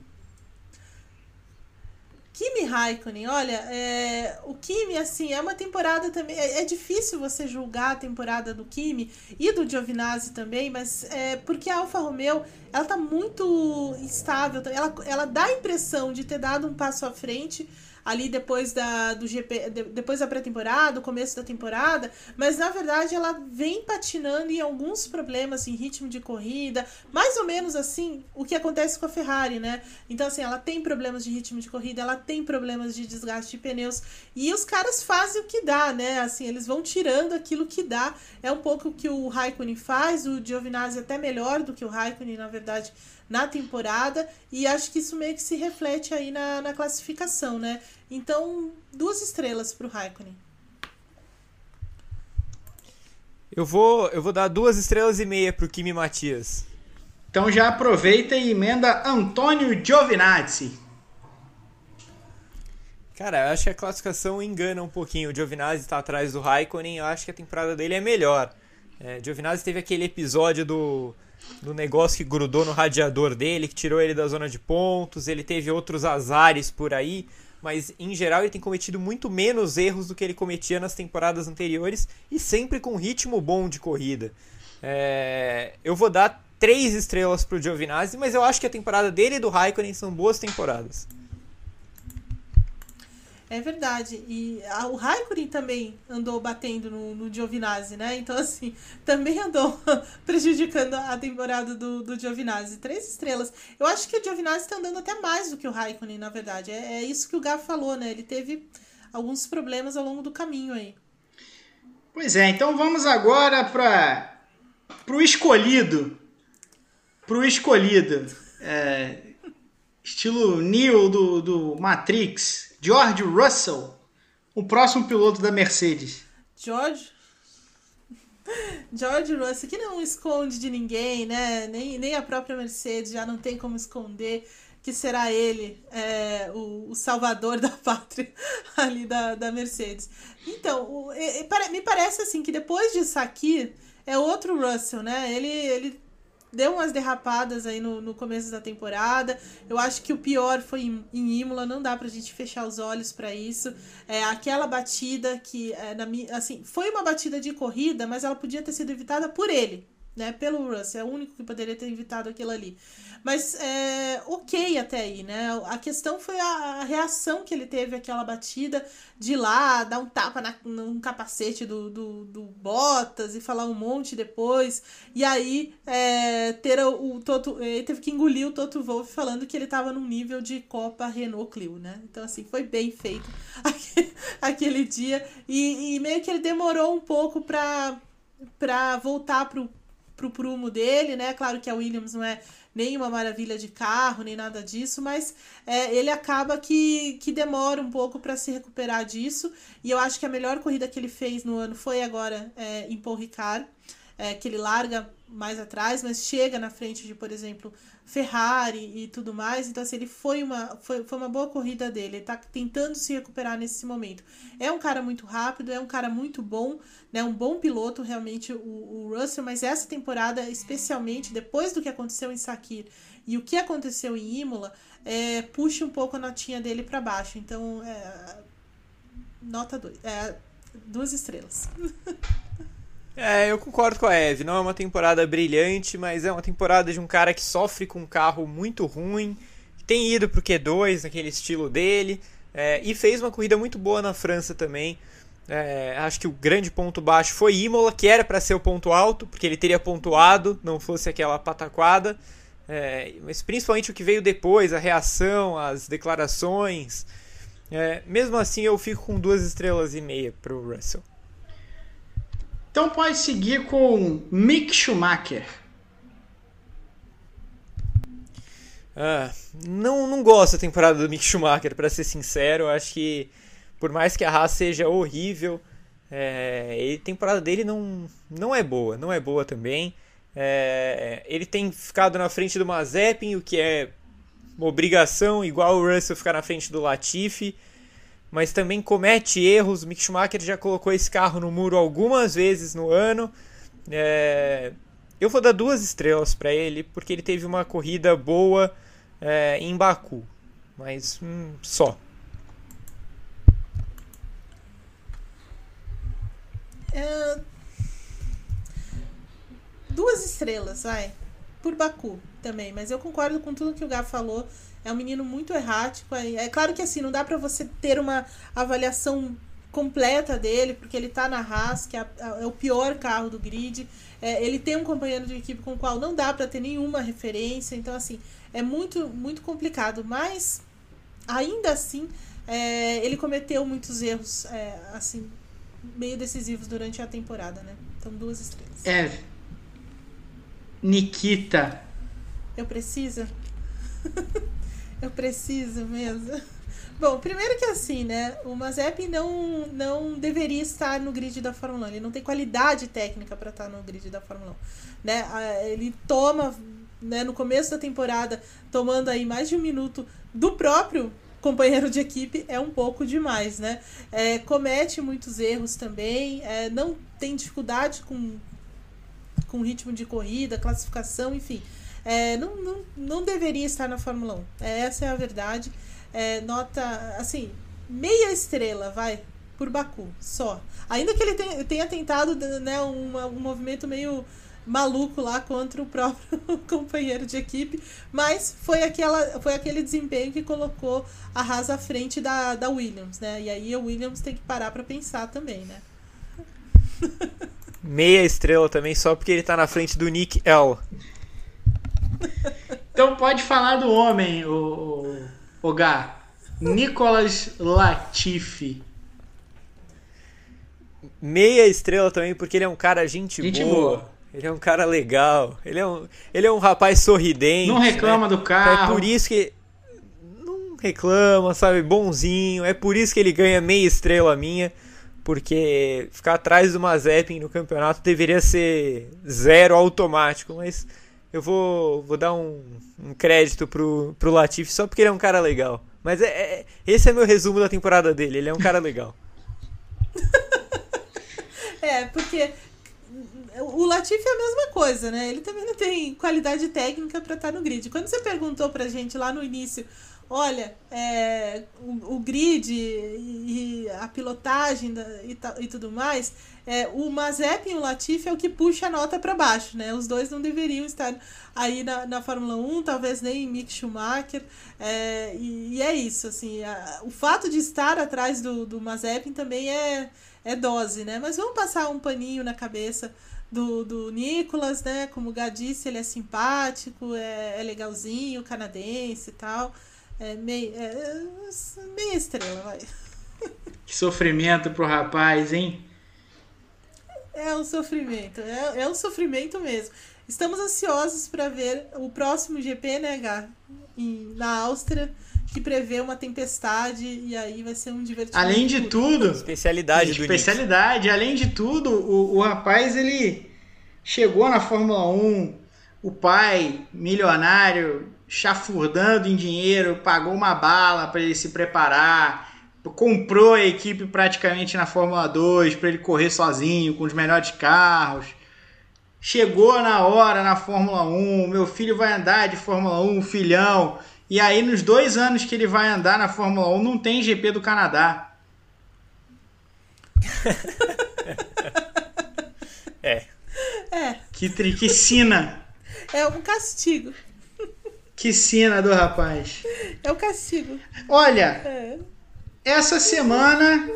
Kimi Raikkonen, olha, é, o Kimi, assim, é uma temporada também. É, é, difícil você julgar a temporada do Kimi e do Giovinazzi também, mas é porque a Alfa Romeo ela tá muito estável, ela, ela dá a impressão de ter dado um passo à frente ali depois da, do GP, de, depois da pré-temporada, o começo da temporada, mas na verdade ela vem patinando em alguns problemas em ritmo de corrida, mais ou menos assim o que acontece com a Ferrari, né? Então, assim, ela tem problemas de ritmo de corrida, ela tem problemas de desgaste de pneus, e os caras fazem o que dá, né? Assim, eles vão tirando aquilo que dá. É um pouco o que o Raikkonen faz, o Giovinazzi até melhor do que o Raikkonen, na verdade na temporada e acho que isso meio que se reflete aí na, na classificação, né? Então, duas estrelas para o Raikkonen. Eu vou, eu vou dar duas estrelas e meia para o Kimi Matias. Então já aproveita e emenda Antônio Giovinazzi. Cara, eu acho que a classificação engana um pouquinho. O Giovinazzi está atrás do Raikkonen, eu acho que a temporada dele é melhor. É, Giovinazzi teve aquele episódio do do negócio que grudou no radiador dele, que tirou ele da zona de pontos. Ele teve outros azares por aí, mas em geral ele tem cometido muito menos erros do que ele cometia nas temporadas anteriores e sempre com ritmo bom de corrida. É... Eu vou dar três estrelas pro Giovinazzi, mas eu acho que a temporada dele e do Raikkonen são boas temporadas. É verdade. E a, o Raikkonen também andou batendo no, no Giovinazzi, né? Então, assim, também andou prejudicando a temporada do, do Giovinazzi. Três estrelas. Eu acho que o Giovinazzi está andando até mais do que o Raikkonen, na verdade. É, é isso que o Gá falou, né? Ele teve alguns problemas ao longo do caminho aí. Pois é, então vamos agora para o escolhido. Para o escolhido. É, estilo Neo do, do Matrix George Russell, o próximo piloto da Mercedes. George? George Russell, que não esconde de ninguém, né? Nem, nem a própria Mercedes já não tem como esconder que será ele é, o, o, salvador da pátria ali da, da Mercedes. Então, o, e, e, me parece assim que depois de Sakir é outro Russell, né? Ele, ele deu umas derrapadas aí no, no começo da temporada. Eu acho que o pior foi em, em Imola, não dá pra gente fechar os olhos para isso. É, aquela batida que, é, na, assim, foi uma batida de corrida, mas ela podia ter sido evitada por ele né? Pelo Russell, é o único que poderia ter evitado aquilo ali. Mas é, ok até aí, né? A questão foi a, a, reação que ele teve àquela batida de lá, dar um tapa na, num capacete do, do, do Bottas e falar um monte depois. E aí é, ter o, o Toto. Ele teve que engolir o Toto Wolff falando que ele estava num nível de Copa Renault Clio, né? Então, assim, foi bem feito aquele, aquele dia. E, e meio que ele demorou um pouco para para voltar pro, pro prumo dele, né? Claro que a Williams não é nenhuma maravilha de carro, nem nada disso, mas é, ele acaba que, que demora um pouco para se recuperar disso. E eu acho que a melhor corrida que ele fez no ano foi agora é, em Paul Ricard, é, que ele larga mais atrás, mas chega na frente de, por exemplo, Ferrari e tudo mais. Então, assim, ele foi uma, foi, foi uma boa corrida dele. Ele tá tentando se recuperar nesse momento. É um cara muito rápido, é um cara muito bom, né? Um bom piloto, realmente, o, o Russell, mas essa temporada, especialmente depois do que aconteceu em Sakir e o que aconteceu em Imola, é, puxa um pouco a notinha dele para baixo. Então, é, nota dois, é, duas estrelas. É, eu concordo com a Eve. Não é uma temporada brilhante, mas é uma temporada de um cara que sofre com um carro muito ruim, tem ido pro Q2 naquele estilo dele, é, e fez uma corrida muito boa na França também. É, acho que o grande ponto baixo foi Imola, que era para ser o ponto alto, porque ele teria pontuado, não fosse aquela pataquada. é, mas principalmente o que veio depois, a reação, as declarações. É, mesmo assim, eu fico com duas estrelas e meia pro Russell. Então pode seguir com Mick Schumacher. Ah, não, não gosto da temporada do Mick Schumacher, para ser sincero. Acho que, por mais que a Haas seja horrível, é, a temporada dele não, não é boa. Não é boa também. É, ele tem ficado na frente do Mazepin, o que é uma obrigação, igual o Russell ficar na frente do Latifi. Mas também comete erros. Mick Schumacher já colocou esse carro no muro algumas vezes no ano. É, eu vou dar duas estrelas para ele, porque ele teve uma corrida boa é, em Baku. Mas hum, só. É... Duas estrelas, vai. Por Baku também. Mas eu concordo com tudo que o Gá falou. É um menino muito errático. É, é claro que assim, não dá para você ter uma avaliação completa dele, porque ele tá na Haas, que é, é o pior carro do grid. É, ele tem um companheiro de equipe com o qual não dá para ter nenhuma referência. Então, assim, é muito, muito complicado. Mas, ainda assim, é, ele cometeu muitos erros, é, assim, meio decisivos durante a temporada, né? Então, duas estrelas. É. Nikita. Eu preciso? Eu preciso mesmo. Bom, primeiro que assim, né? O Mazepin não, não deveria estar no grid da Fórmula 1. Ele não tem qualidade técnica para estar no grid da Fórmula 1. Né? Ele toma, né, no começo da temporada, tomando aí mais de um minuto do próprio companheiro de equipe é um pouco demais, né? É, comete muitos erros também, é, não tem dificuldade com, com ritmo de corrida, classificação, enfim. É, não, não, não deveria estar na Fórmula 1. É, essa é a verdade. É, nota, assim, meia estrela, vai, por Baku, só. Ainda que ele tenha, tentado né, um, um movimento meio maluco lá contra o próprio companheiro de equipe, mas foi, aquela, foi aquele desempenho que colocou a Haas à frente da, da Williams, né? E aí a Williams tem que parar para pensar também, né? Meia estrela também, só porque ele tá na frente do Nick L. Então pode falar do homem, o, o Gá. Nicolas Latifi. Meia estrela também, porque ele é um cara gente, gente boa. boa. Ele é um cara legal. Ele é um, ele é um rapaz sorridente. Não reclama né? do carro. É por isso que. Não reclama, sabe? Bonzinho. É por isso que ele ganha meia estrela minha. Porque ficar atrás do Mazepin no campeonato deveria ser zero automático. Mas eu vou, vou dar um, um crédito pro, pro Latifi só porque ele é um cara legal. Mas é, é, esse é meu resumo da temporada dele. Ele é um cara legal. é, porque o Latifi é a mesma coisa, né? Ele também não tem qualidade técnica para estar no grid. Quando você perguntou pra gente lá no início, olha, é, o, o, grid e, e, a pilotagem da, e, e tudo mais, é, o Mazepin e o Latifi é o que puxa a nota para baixo, né? Os dois não deveriam estar aí na, na Fórmula 1, talvez nem Mick Schumacher, é, e, e, é isso, assim, a, o fato de estar atrás do, do Mazepin também é, é dose, né? Mas vamos passar um paninho na cabeça do, do Nicolas, né? Como o Gá disse, ele é simpático, é, é legalzinho, canadense e tal. É meio, é, meia estrela, vai. Que sofrimento pro rapaz, hein? É um sofrimento, é, é um sofrimento mesmo. Estamos ansiosos para ver o próximo GP, né, Gá? Em, na Áustria que prevê uma tempestade e aí vai ser um divertimento. Além de tudo, especialidade do especialidade. Nick. Além de tudo, o, o rapaz ele chegou na Fórmula 1, o pai milionário chafurdando em dinheiro, pagou uma bala para ele se preparar, comprou a equipe praticamente na Fórmula 2 para ele correr sozinho com os melhores carros. Chegou na hora na Fórmula 1, meu filho vai andar de Fórmula 1, filhão e aí, nos dois anos que ele vai andar na Fórmula 1, não tem GP do Canadá. é. É. Que, tri, que sina. É um castigo. Que sina do rapaz. É o castigo. Olha, é. essa semana,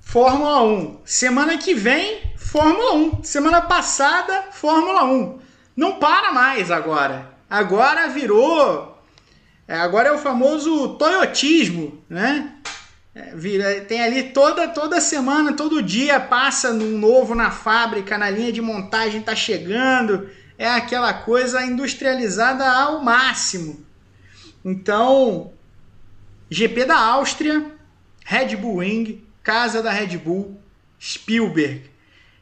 Fórmula 1. Semana que vem, Fórmula 1. Semana passada, Fórmula 1. Não para mais agora. agora virou. É, agora é o famoso toyotismo, né? É, vira, tem ali toda toda semana, todo dia passa um novo na fábrica, na linha de montagem tá chegando. É aquela coisa industrializada ao máximo. Então, GP da Áustria, Red Bull Ring, casa da Red Bull, Spielberg.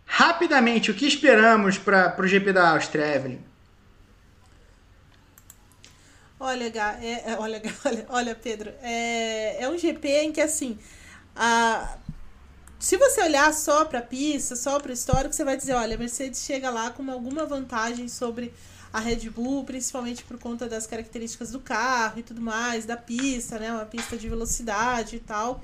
Rapidamente, o que esperamos para o GP da Áustria, Evelyn? Olha, é, é, olha, olha, olha, Pedro, é, é um GP em que assim, a, se você olhar só para a pista, só para o histórico, você vai dizer, olha, a Mercedes chega lá com alguma vantagem sobre a Red Bull, principalmente por conta das características do carro e tudo mais, da pista, né, uma pista de velocidade e tal.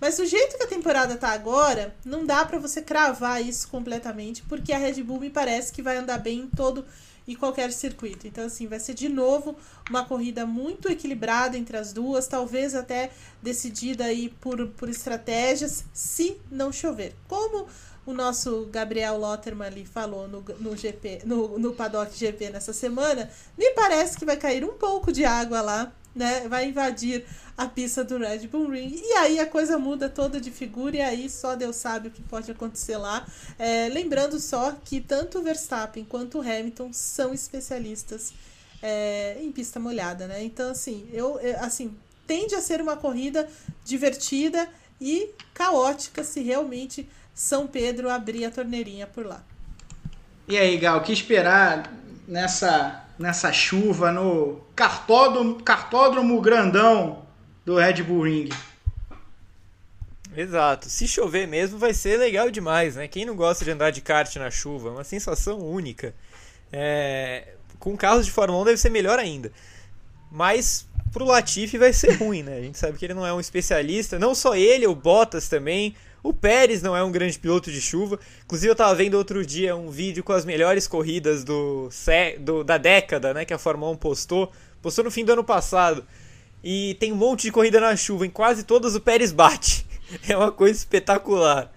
Mas do jeito que a temporada tá agora, não dá para você cravar isso completamente, porque a Red Bull me parece que vai andar bem em todo e qualquer circuito. Então, assim, vai ser de novo uma corrida muito equilibrada entre as duas, talvez até decidida aí por, por estratégias, se não chover. Como o nosso Gabriel Lotterman ali falou no, no GP, no, no Paddock GP nessa semana, me parece que vai cair um pouco de água lá né, vai invadir a pista do Red Bull Ring. E aí a coisa muda toda de figura, e aí só Deus sabe o que pode acontecer lá. É, lembrando só que tanto o Verstappen quanto o Hamilton são especialistas é, em pista molhada, né? Então, assim, eu, assim, tende a ser uma corrida divertida e caótica se realmente São Pedro abrir a torneirinha por lá. E aí, Gal, o que esperar nessa nessa chuva no cartódromo, cartódromo grandão do Red Bull Ring. Exato. Se chover mesmo, vai ser legal demais, né? Quem não gosta de andar de kart na chuva? Uma sensação única. É... Com carros de Fórmula 1 deve ser melhor ainda. Mas pro Latifi vai ser ruim, né? A gente sabe que ele não é um especialista. Não só ele, o Bottas também. O Pérez não é um grande piloto de chuva. Inclusive, eu estava vendo outro dia um vídeo com as melhores corridas do, do, da década, né? Que a Fórmula 1 postou. Postou no fim do ano passado. E tem um monte de corrida na chuva. Em quase todas o Pérez bate. É uma coisa espetacular.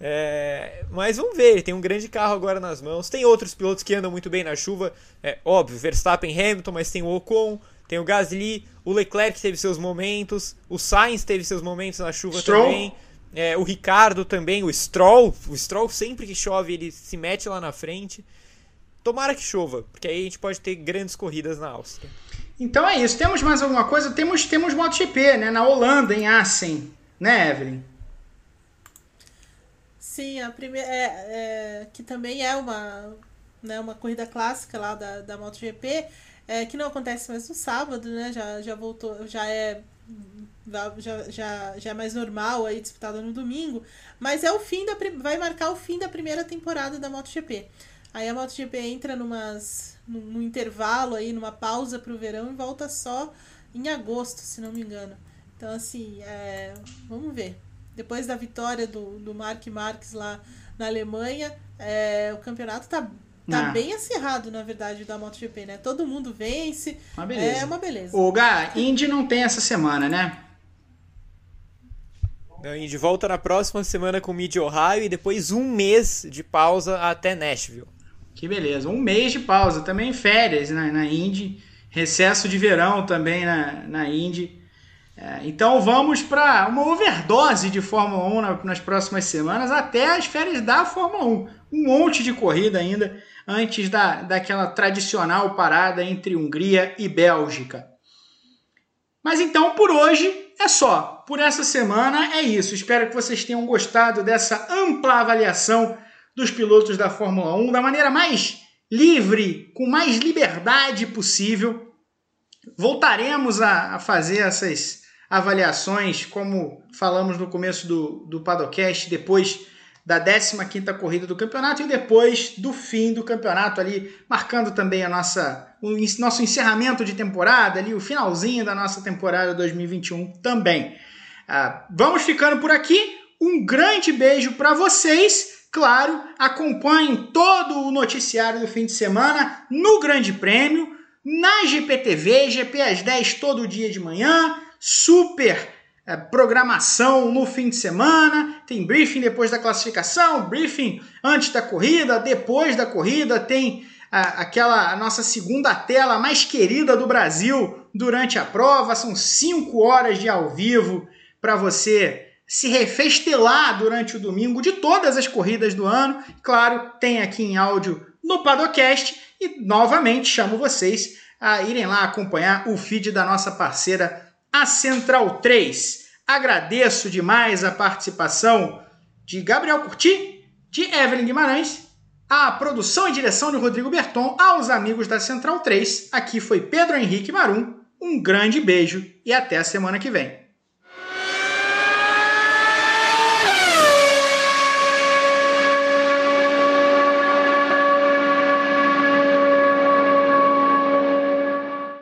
É, mas vamos ver, tem um grande carro agora nas mãos. Tem outros pilotos que andam muito bem na chuva. É óbvio, Verstappen Hamilton, mas tem o Ocon, tem o Gasly, o Leclerc teve seus momentos, o Sainz teve seus momentos na chuva Stroll. também. É, o Ricardo também, o Stroll. O Stroll, sempre que chove, ele se mete lá na frente. Tomara que chova, porque aí a gente pode ter grandes corridas na Áustria. Então é isso. Temos mais alguma coisa? Temos, temos MotoGP, né? Na Holanda, em Assen. Né, Evelyn? Sim, a primeira. É, é, que também é uma, né, uma corrida clássica lá da, da MotoGP, é, que não acontece mais no sábado, né? Já, já voltou, já é já, já, já é mais normal aí disputada no domingo, mas é o fim da vai marcar o fim da primeira temporada da MotoGP. Aí a MotoGP entra numas, num, num intervalo aí, numa pausa para o verão e volta só em agosto, se não me engano. Então assim, é, vamos ver. Depois da vitória do, do Mark Marques lá na Alemanha, é, o campeonato tá Tá ah. bem acirrado, na verdade, da MotoGP, né? Todo mundo vence. Uma beleza. É uma beleza. O Gá, Indy não tem essa semana, né? Não, Indy volta na próxima semana com Mid Ohio e depois um mês de pausa até Nashville. Que beleza. Um mês de pausa. Também férias na, na Indy. Recesso de verão também na, na Indy. É, então vamos para uma overdose de Fórmula 1 na, nas próximas semanas, até as férias da Fórmula 1. Um monte de corrida ainda antes da, daquela tradicional parada entre Hungria e Bélgica. Mas então por hoje é só. Por essa semana é isso. Espero que vocês tenham gostado dessa ampla avaliação dos pilotos da Fórmula 1 da maneira mais livre, com mais liberdade possível. Voltaremos a, fazer essas avaliações, como falamos no começo do, do Padocast, depois da 15ª corrida do campeonato e depois do fim do campeonato ali, marcando também a nossa o nosso encerramento de temporada ali, o finalzinho da nossa temporada 2021 também. Ah, vamos ficando por aqui. Um grande beijo para vocês. Claro, acompanhem todo o noticiário do fim de semana no Grande Prêmio, na GPTV, GP às 10 todo dia de manhã, super é, programação no fim de semana, tem briefing depois da classificação, briefing antes da corrida, depois da corrida, tem a, aquela a nossa segunda tela mais querida do Brasil durante a prova. São cinco horas de ao vivo para você se refestelar durante o domingo de todas as corridas do ano. Claro, tem aqui em áudio no Padocast e novamente chamo vocês a irem lá acompanhar o feed da nossa parceira, a Central 3. Agradeço demais a participação de Gabriel Curti, de Evelyn Guimarães, a produção e direção de Rodrigo Berton, aos amigos da Central 3. Aqui foi Pedro Henrique Marum. Um grande beijo e até a semana que vem.